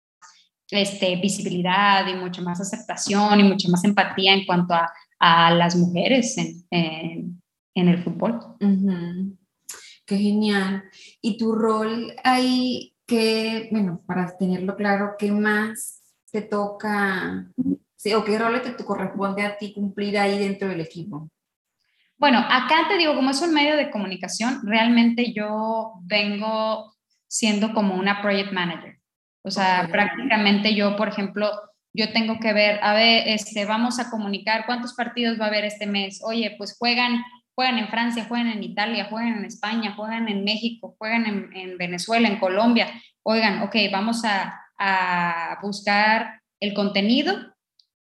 este, visibilidad y mucha más aceptación y mucha más empatía en cuanto a, a las mujeres en, en, el fútbol. Qué genial. ¿Y tu rol ahí, que, bueno, para tenerlo claro, qué más te toca, sí, o qué rol te corresponde a ti cumplir ahí dentro del equipo? Bueno, acá te digo, como es un medio de comunicación, realmente yo vengo siendo como una project manager. O sea, prácticamente yo, por ejemplo, yo tengo que ver, a ver, este, vamos a comunicar cuántos partidos va a haber este mes. Oye, pues juegan, juegan en Francia, juegan en Italia, juegan en España, juegan en México, juegan en, Venezuela, en Colombia. Oigan, ok, vamos a, buscar el contenido,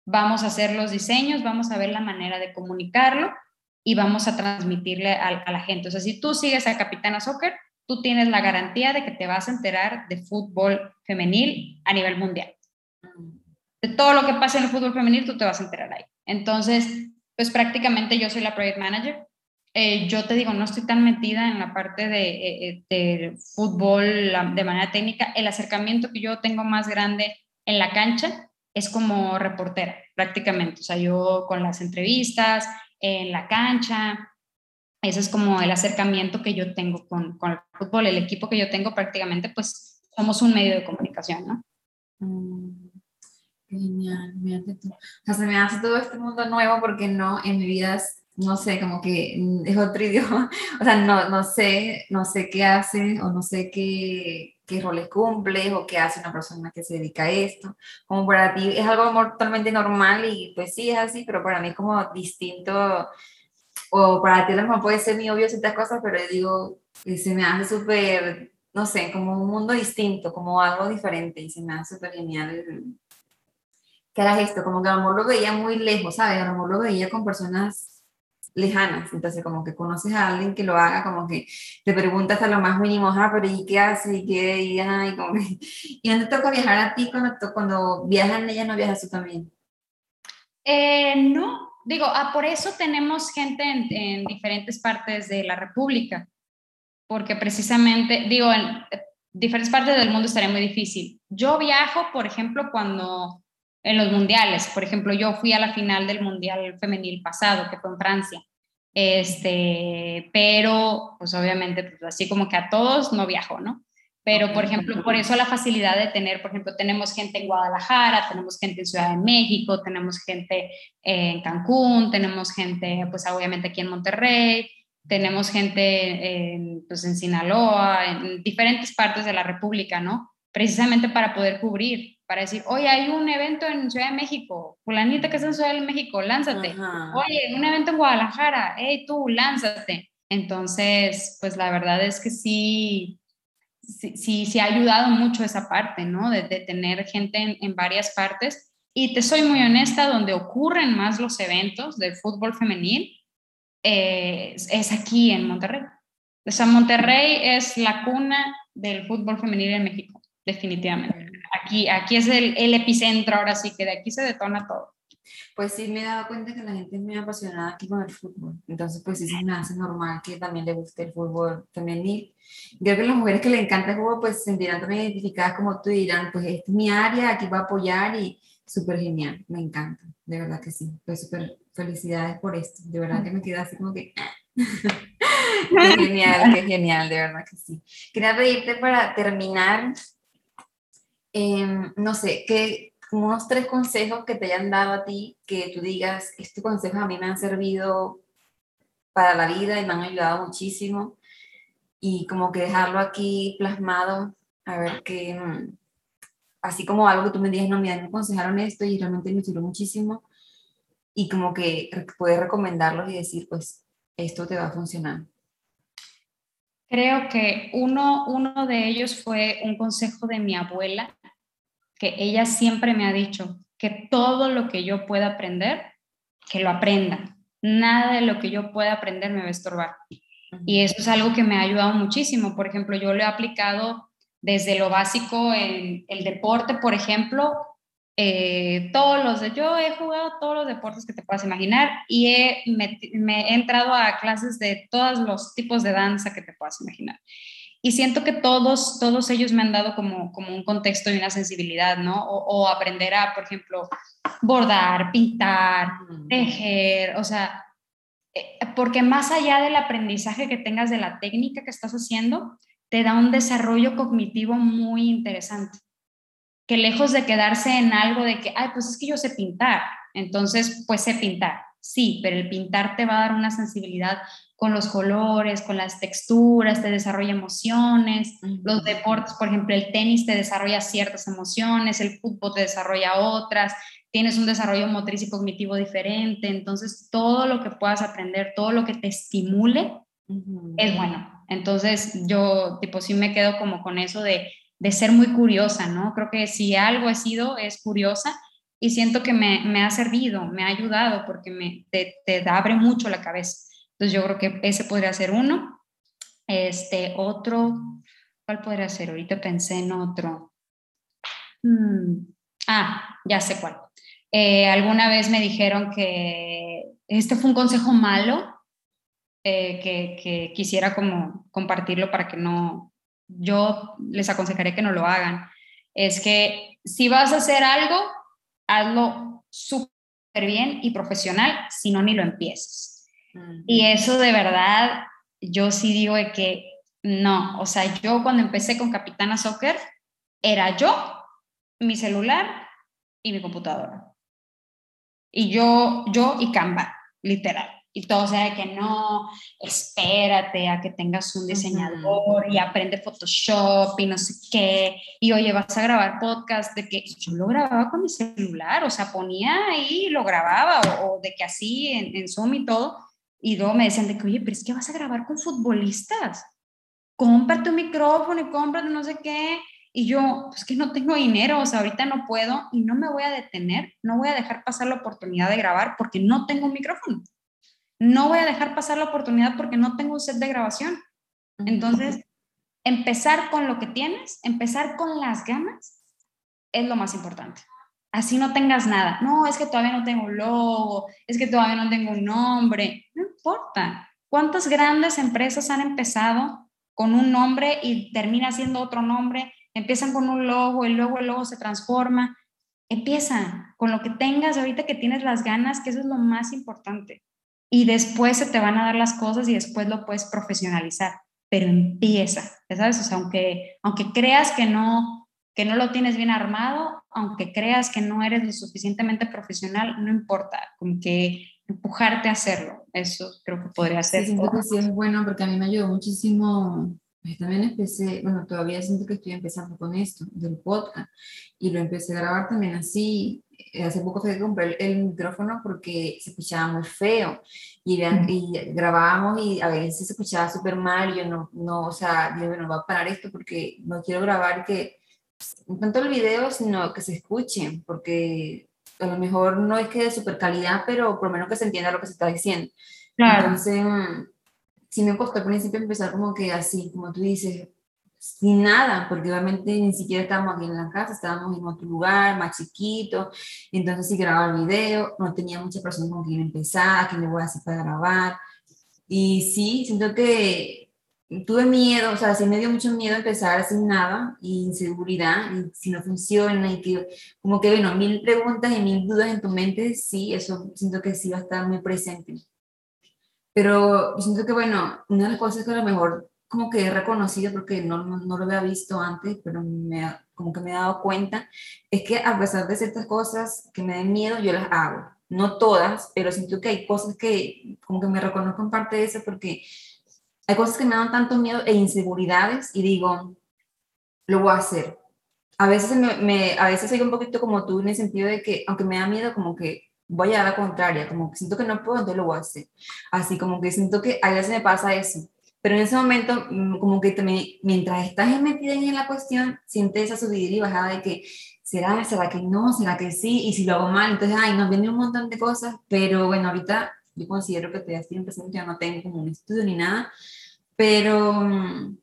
vamos a hacer los diseños, vamos a ver la manera de comunicarlo y vamos a transmitirle a, a la gente. O sea, si tú sigues a Capitana Soccer, tú tienes la garantía de que te vas a enterar de fútbol femenil a nivel mundial. De todo lo que pasa en el fútbol femenil, tú te vas a enterar ahí. Entonces, pues prácticamente yo soy la project manager. Eh, yo te digo, no estoy tan metida en la parte de, eh, eh, fútbol de manera técnica. El acercamiento que yo tengo más grande en la cancha es como reportera, prácticamente. O sea, yo con las entrevistas, en la cancha, ese es como el acercamiento que yo tengo con, con, el fútbol. El equipo que yo tengo prácticamente, pues somos un medio de comunicación, ¿no? Mm, genial, tú. O sea, se me hace todo este mundo nuevo porque no, en mi vida, no sé, como que es otro idioma. O sea, no, no sé, no sé qué hace o no sé qué, qué roles cumple o qué hace una persona que se dedica a esto. Como para ti es algo totalmente normal y pues sí es así, pero para mí es como distinto o para ti a lo mejor puede ser mi obvio ciertas cosas, pero yo digo, se me hace súper, no sé, como un mundo distinto, como algo diferente, y se me hace súper genial que hagas esto, como que a lo mejor lo veía muy lejos, ¿sabes? A lo mejor lo veía con personas lejanas, entonces como que conoces a alguien que lo haga, como que te preguntas a lo más mínimo, ah, pero ¿y qué hace? ¿Y qué? Y, y, como ¿Y dónde toca viajar a ti cuando, cuando viajan ellas, no viajas tú también? Eh, no, digo, ah, por eso tenemos gente en, diferentes partes de la República, porque precisamente, digo, en diferentes partes del mundo estaría muy difícil. Yo viajo, por ejemplo, cuando en los mundiales, por ejemplo, yo fui a la final del mundial femenil pasado, que fue en Francia. Este, pero pues obviamente pues así como que a todos no viajo, ¿no? Pero, por ejemplo, por eso la facilidad de tener, por ejemplo, tenemos gente en Guadalajara, tenemos gente en Ciudad de México, tenemos gente en Cancún, tenemos gente, pues obviamente aquí en Monterrey, tenemos gente en, pues, en Sinaloa, en diferentes partes de la República, ¿no? Precisamente para poder cubrir, para decir, oye, hay un evento en Ciudad de México, fulanita que está en Ciudad de México, lánzate. Oye, un evento en Guadalajara, hey, tú, lánzate. Entonces, pues la verdad es que sí, sí, sí, ha ayudado mucho esa parte, ¿no? De, tener gente en, varias partes. Y te soy muy honesta, donde ocurren más los eventos del fútbol femenil eh, es aquí en Monterrey. O sea, Monterrey es la cuna del fútbol femenil en México, definitivamente. Aquí, aquí es el, el epicentro, ahora sí, que de aquí se detona todo. Pues sí, me he dado cuenta que la gente es muy apasionada aquí con el fútbol. Entonces, pues sí, se me hace normal que también le guste el fútbol femenil. Creo que las mujeres que le encanta el fútbol, pues se sentirán también identificadas como tú y dirán, pues esta es mi área, aquí voy a apoyar y súper genial, me encanta, de verdad que sí. Pues súper felicidades por esto, de verdad que me queda así como que... qué genial, qué genial, de verdad que sí. Quería pedirte para terminar, em, no sé, ¿qué, unos tres consejos que te hayan dado a ti, que tú digas, estos consejos a mí me han servido para la vida y me han ayudado muchísimo. Y como que dejarlo aquí plasmado, a ver qué, mm, así como algo que tú me digas, no, mira, me aconsejaron esto y realmente me sirvió muchísimo. Y como que puedes recomendarlos y decir, pues, esto te va a funcionar. Creo que uno, uno de ellos fue un consejo de mi abuela, que ella siempre me ha dicho que todo lo que yo pueda aprender, que lo aprenda. Nada de lo que yo pueda aprender me va a estorbar. Y eso es algo que me ha ayudado muchísimo. Por ejemplo, yo lo he aplicado desde lo básico en el deporte, por ejemplo, eh, todos los de, yo he jugado todos los deportes que te puedas imaginar y he, me, he entrado a clases de todos los tipos de danza que te puedas imaginar. Y siento que todos, todos ellos me han dado como, como un contexto y una sensibilidad, ¿no? O, aprender a, por ejemplo, bordar, pintar, tejer, o sea, eh, porque más allá del aprendizaje que tengas de la técnica que estás haciendo, te da un desarrollo cognitivo muy interesante que lejos de quedarse en algo de que, ay, pues es que yo sé pintar, entonces pues sé pintar. Sí, pero el pintar te va a dar una sensibilidad con los colores, con las texturas, te desarrolla emociones. Los deportes, por ejemplo, el tenis te desarrolla ciertas emociones, el fútbol te desarrolla otras, tienes un desarrollo motriz y cognitivo diferente. Entonces, todo lo que puedas aprender, todo lo que te estimule, es bueno. Entonces, yo, tipo, sí me quedo como con eso de de ser muy curiosa, ¿no? Creo que si algo he sido es curiosa y siento que me, ha servido, me ha ayudado porque me, te, abre mucho la cabeza. Entonces yo creo que ese podría ser uno. Este, otro, ¿cuál podría ser? Ahorita pensé en otro. Hmm, ah, ya sé cuál. Eh, alguna vez me dijeron que este fue un consejo malo, eh, que, quisiera como compartirlo para que no, yo les aconsejaría que no lo hagan, es que si vas a hacer algo, hazlo súper bien y profesional, si no, ni lo empieces. Y eso de verdad, yo sí digo que no, o sea, yo cuando empecé con Capitana Soccer, era yo, mi celular y mi computadora. Y yo, yo y Canva, literal. Y todo sea de que no, espérate a que tengas un diseñador y aprende Photoshop y no sé qué, y oye, vas a grabar podcast de que yo lo grababa con mi celular, o sea, ponía ahí y lo grababa, o, de que así en, en, Zoom y todo, y luego me decían de que, oye, pero es que vas a grabar con futbolistas, cómprate un micrófono y cómprate no sé qué, y yo, pues que no tengo dinero, o sea, ahorita no puedo y no me voy a detener, no voy a dejar pasar la oportunidad de grabar porque no tengo un micrófono no voy a dejar pasar la oportunidad porque no tengo un set de grabación. Entonces, empezar con lo que tienes, empezar con las ganas, es lo más importante. Así no tengas nada. No, es que todavía no tengo un logo, es que todavía no tengo un nombre. No importa. ¿Cuántas grandes empresas han empezado con un nombre y termina siendo otro nombre? Empiezan con un logo y luego el logo se transforma. Empieza con lo que tengas ahorita que tienes las ganas, que eso es lo más importante y después se te van a dar las cosas y después lo puedes profesionalizar, pero empieza, ¿sabes? O sea, aunque, aunque creas que no, que no lo tienes bien armado, aunque creas que no eres lo suficientemente profesional, no importa, como que empujarte a hacerlo, eso creo que podría ser. Sí, siento que sí es bueno porque a mí me ayudó muchísimo pues también empecé, bueno, todavía siento que estoy empezando con esto, del podcast, y lo empecé a grabar también así. Eh, hace poco fue que compré el, micrófono porque se escuchaba muy feo y, y grabábamos y a veces se escuchaba súper mal. Y yo no, no, o sea, yo bueno, voy a parar esto porque no quiero grabar que, no tanto el video, sino que se escuchen, porque a lo mejor no es que de súper calidad, pero por lo menos que se entienda lo que se está diciendo. Claro. Entonces, sí me costó al principio empezar como que así, como tú dices, sin nada, porque obviamente ni siquiera estábamos aquí en la casa, estábamos en otro lugar más chiquito, entonces sí grababa el video, no tenía mucha persona con quien empezar, a quién le voy a hacer para grabar, y sí, siento que tuve miedo, o sea, sí me dio mucho miedo empezar sin nada, y inseguridad, y si no funciona, y que como que, bueno, mil preguntas y mil dudas en tu mente, sí, eso siento que sí va a estar muy presente. Pero siento que, bueno, una de las cosas que a lo mejor como que he reconocido, porque no, no, lo había visto antes, pero me, como que me he dado cuenta, es que a pesar de ciertas cosas que me den miedo, yo las hago. No todas, pero siento que hay cosas que como que me reconozco en parte de eso, porque hay cosas que me dan tanto miedo e inseguridades y digo, lo voy a hacer. A veces, me, me, a veces soy un poquito como tú en el sentido de que, aunque me da miedo, como que voy a la contraria, como que siento que no puedo, entonces lo voy a hacer. Así como que siento que a veces me pasa eso. Pero en ese momento, mm, como que también, mientras estás metida en la cuestión, sientes esa subida y bajada de que, ¿será, será que no, será que sí? Y si lo hago mal, entonces, ay, nos viene un montón de cosas, pero bueno, ahorita yo considero que todavía estoy empezando, ya no tengo como un estudio ni nada, pero mm,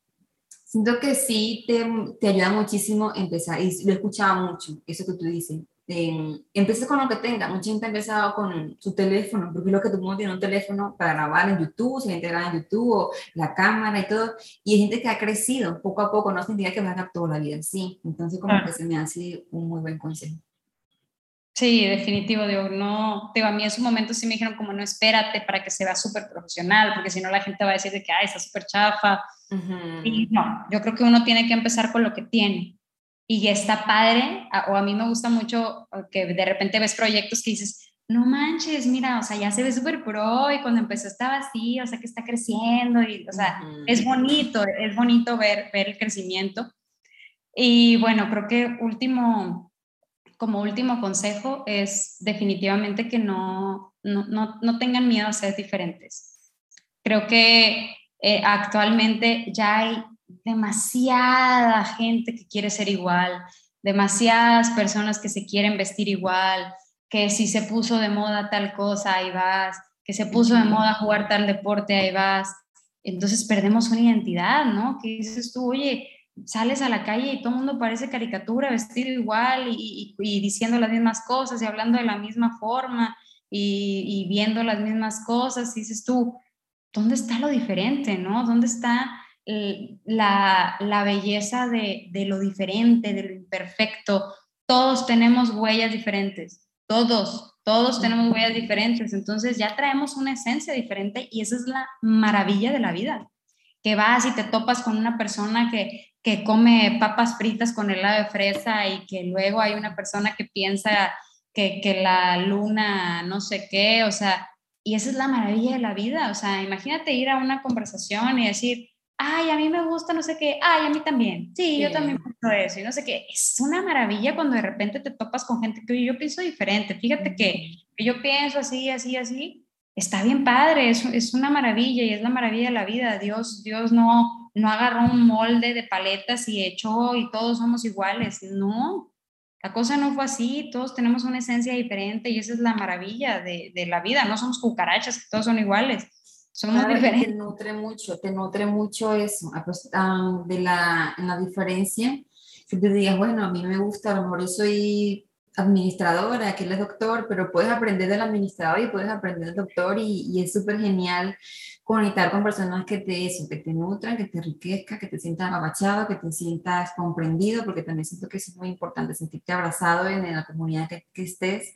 siento que sí te, te ayuda muchísimo empezar, y lo he escuchado mucho, eso que tú dices, eh, empieza con lo que tenga. Mucha gente ha empezado con su teléfono, porque lo que todo el mundo tiene un teléfono para grabar en YouTube, se integra en YouTube, o la cámara y todo. Y hay gente que ha crecido poco a poco, no significa que va a toda la vida sí. Entonces, como que se me hace un muy buen consejo. Sí, definitivo, digo, no, digo, a mí en su momento sí me dijeron como no espérate para que se vea súper profesional, porque si no la gente va a decir de que, ay, está súper chafa. Y no, yo creo que uno tiene que empezar con lo que tiene y está padre, o a mí me gusta mucho que de repente ves proyectos que dices, no manches, mira, o sea, ya se ve súper pro y cuando empezó estaba así, o sea, que está creciendo y, o sea, es bonito, es bonito ver, ver el crecimiento. Y bueno, creo que último, como último consejo es definitivamente que no, no, no, no tengan miedo a ser diferentes. Creo que eh, actualmente ya hay demasiada gente que quiere ser igual, demasiadas personas que se quieren vestir igual, que si se puso de moda tal cosa, ahí vas, que se puso de moda jugar tal deporte, ahí vas. Entonces perdemos una identidad, ¿no? Que dices tú, oye, sales a la calle y todo el mundo parece caricatura, vestido igual y, diciendo las mismas cosas y hablando de la misma forma y, y viendo las mismas cosas. Y dices tú, ¿dónde está lo diferente, no? ¿Dónde está la, la belleza de, de, lo diferente, de lo imperfecto. Todos tenemos huellas diferentes, todos, todos tenemos huellas diferentes, entonces ya traemos una esencia diferente y esa es la maravilla de la vida, que vas y te topas con una persona que, que come papas fritas con helado de fresa y que luego hay una persona que piensa que, que la luna no sé qué, o sea, y esa es la maravilla de la vida, o sea, imagínate ir a una conversación y decir, ay, a mí me gusta no sé qué, ay, a mí también, sí, yo también pienso eso, y no sé qué. Es una maravilla cuando de repente te topas con gente que yo pienso diferente, fíjate que yo pienso así, así, así, está bien padre, es, es una maravilla y es la maravilla de la vida. Dios, Dios no, no agarró un molde de paletas y echó y todos somos iguales, no. La cosa no fue así, todos tenemos una esencia diferente y esa es la maravilla de, de la vida, no somos cucarachas, que todos son iguales somos diferentes. Te nutre mucho, te nutre mucho eso, ah, de la, la diferencia. Si te digas, bueno, a mí me gusta, a lo mejor yo soy administradora, aquel es doctor, pero puedes aprender del administrador y puedes aprender del doctor y, y es súper genial conectar con personas que te, eso, que te nutran, que te enriquezcan, que te sientas abachado, que te sientas comprendido, porque también siento que es muy importante sentirte abrazado en, en la comunidad que, que estés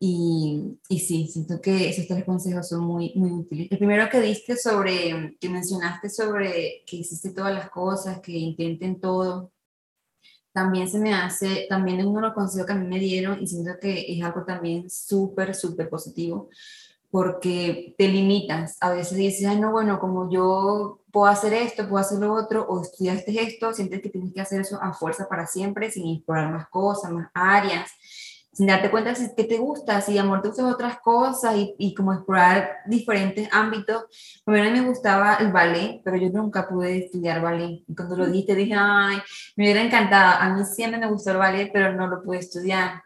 y, y, sí, siento que esos tres consejos son muy, muy útiles. El primero que diste sobre, que mencionaste sobre que hiciste todas las cosas, que intenten todo, también se me hace, también es uno de los consejos que a mí me dieron y siento que es algo también súper, súper positivo, porque te limitas. A veces dices, ay, no, bueno, como yo puedo hacer esto, puedo hacer lo otro, o estudiaste esto, sientes que tienes que hacer eso a fuerza para siempre, sin explorar más cosas, más áreas sin darte cuenta si que te gusta, si amor te gustan otras cosas y, y, como explorar diferentes ámbitos. A mí me gustaba el ballet, pero yo nunca pude estudiar ballet. Y cuando lo dije, dije, ay, me hubiera encantado. A mí siempre me gustó el ballet, pero no lo pude estudiar.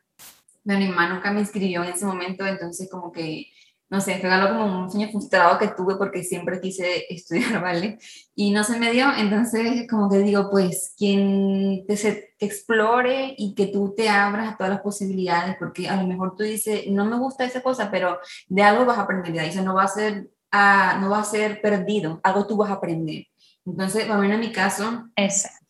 Mi hermano nunca me inscribió en ese momento, entonces como que no sé, fue algo como un sueño frustrado que tuve porque siempre quise estudiar, ¿vale? Y no se me dio, entonces como que digo, pues quien te, se, explore y que tú te abras a todas las posibilidades, porque a lo mejor tú dices, no me gusta esa cosa, pero de algo vas a aprender, de ahí, no va a ser, ah, no va a ser perdido, algo tú vas a aprender. Entonces, bueno, en mi caso, Exacto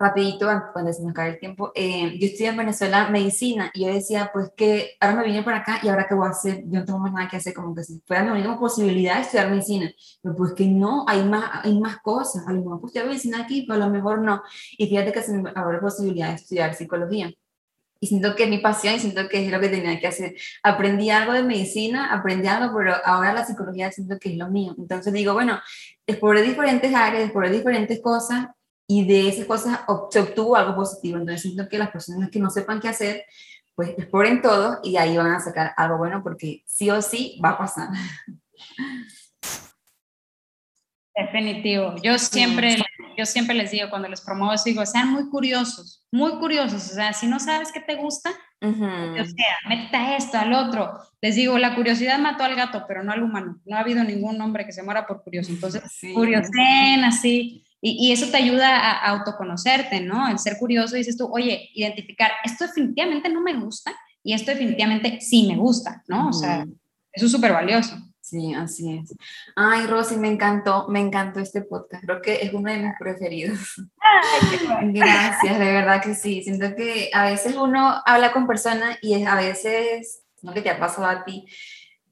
rapidito, cuando se nos acabe el tiempo, eh, yo estudié en Venezuela medicina y yo decía, pues que ahora me vine para acá y ahora qué voy a hacer, yo no tengo más nada que hacer, como que si fuera mi única posibilidad de estudiar medicina, pero pues que no, hay más, hay más cosas, a lo mejor estudiar medicina aquí, pero a lo mejor no, y fíjate que se me la posibilidad de estudiar psicología. Y siento que es mi pasión y siento que es lo que tenía que hacer. Aprendí algo de medicina, aprendí algo, pero ahora la psicología siento que es lo mío. Entonces digo, bueno, exploré diferentes áreas, exploré diferentes cosas y de esas cosas se obtuvo algo positivo. Entonces siento que las personas que no sepan qué hacer, pues exploren todo y ahí van a sacar algo bueno porque sí o sí va a pasar. Definitivo. Yo siempre yo siempre les digo cuando les promuevo, digo, sean muy curiosos, muy curiosos. O sea, si no sabes qué te gusta, o sea, métete a esto, al otro. Les digo, la curiosidad mató al gato, pero no al humano. No ha habido ningún hombre que se muera por curioso. Entonces, curiosen así. Y, eso te ayuda a, autoconocerte, ¿no? El ser curioso, dices tú, oye, identificar, esto definitivamente no me gusta y esto definitivamente sí me gusta, ¿no? O sea, eso es súper valioso. Sí, así es. Ay, Rosy, me encantó, me encantó este podcast. Creo que es uno de mis preferidos. Gracias, de verdad que sí. Siento que a veces uno habla con personas y a veces, no que te ha pasado a ti,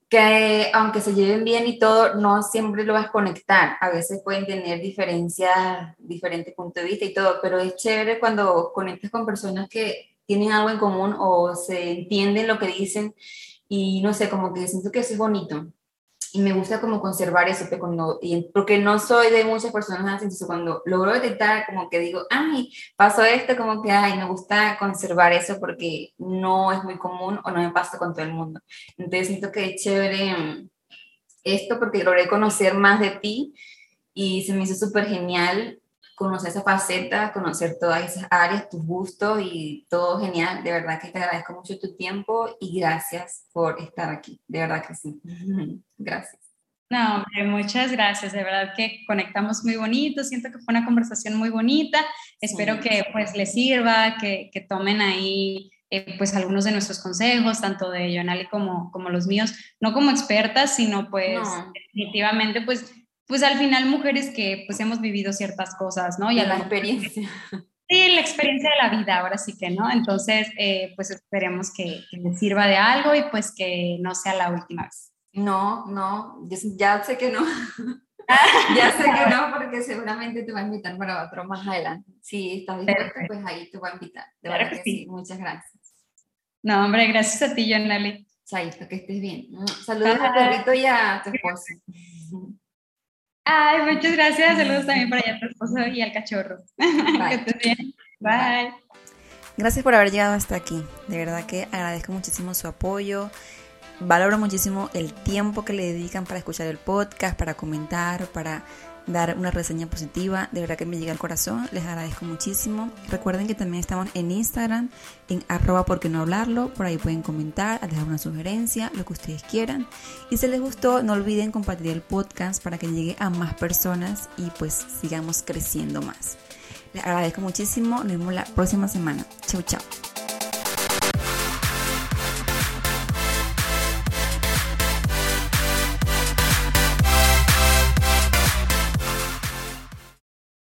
que aunque se lleven bien y todo, no siempre lo vas a conectar. A veces pueden tener diferencias, diferentes puntos de vista y todo, pero es chévere cuando conectas con personas que tienen algo en común o se entienden lo que dicen y no sé, como que siento que eso es bonito y me gusta como conservar eso, cuando, y, porque no soy de muchas personas así, entonces cuando logro detectar como que digo, ay, pasó esto, como que, ay, me gusta conservar eso porque no es muy común o no me pasa con todo el mundo. Entonces siento que es chévere mm, esto porque logré conocer más de ti y se me hizo súper genial conocer esa faceta, conocer todas esas áreas, tus gustos y todo genial. De verdad que te agradezco mucho tu tiempo y gracias por estar aquí. De verdad que sí. Gracias. No, muchas gracias. De verdad que conectamos muy bonito. Siento que fue una conversación muy bonita. Espero que pues les sirva, que, que tomen ahí eh, pues algunos de nuestros consejos, tanto de Yonali como, como los míos, no como expertas, sino pues definitivamente pues pues al final mujeres que pues hemos vivido ciertas cosas, ¿no? Y a la experiencia. Sí, la experiencia de la vida, ahora sí que, ¿no? Entonces, eh, pues esperemos que, que les sirva de algo y pues que no sea la última vez. No, no, ya sé que no. ya sé que no, porque seguramente te va a invitar para otro más adelante. Si estás dispuesta, pues ahí te voy a invitar. De verdad que sí. Muchas gracias. No, hombre, gracias a ti, Jonali. Chaito, que estés bien. Saludos a perrito y a tu esposo. Ay, muchas gracias. Saludos también para allá a tu esposo y al cachorro. que estés bien. Bye. Gracias por haber llegado hasta aquí. De verdad que agradezco muchísimo su apoyo. Valoro muchísimo el tiempo que le dedican para escuchar el podcast, para comentar, para dar una reseña positiva. De verdad que me llega al corazón. Les agradezco muchísimo. Recuerden que también estamos en Instagram, en arroba por qué no hablarlo. Por ahí pueden comentar, dejar una sugerencia, lo que ustedes quieran. Y si les gustó, no olviden compartir el podcast para que llegue a más personas y pues sigamos creciendo más. Les agradezco muchísimo. Nos vemos la próxima semana. Chau, chau.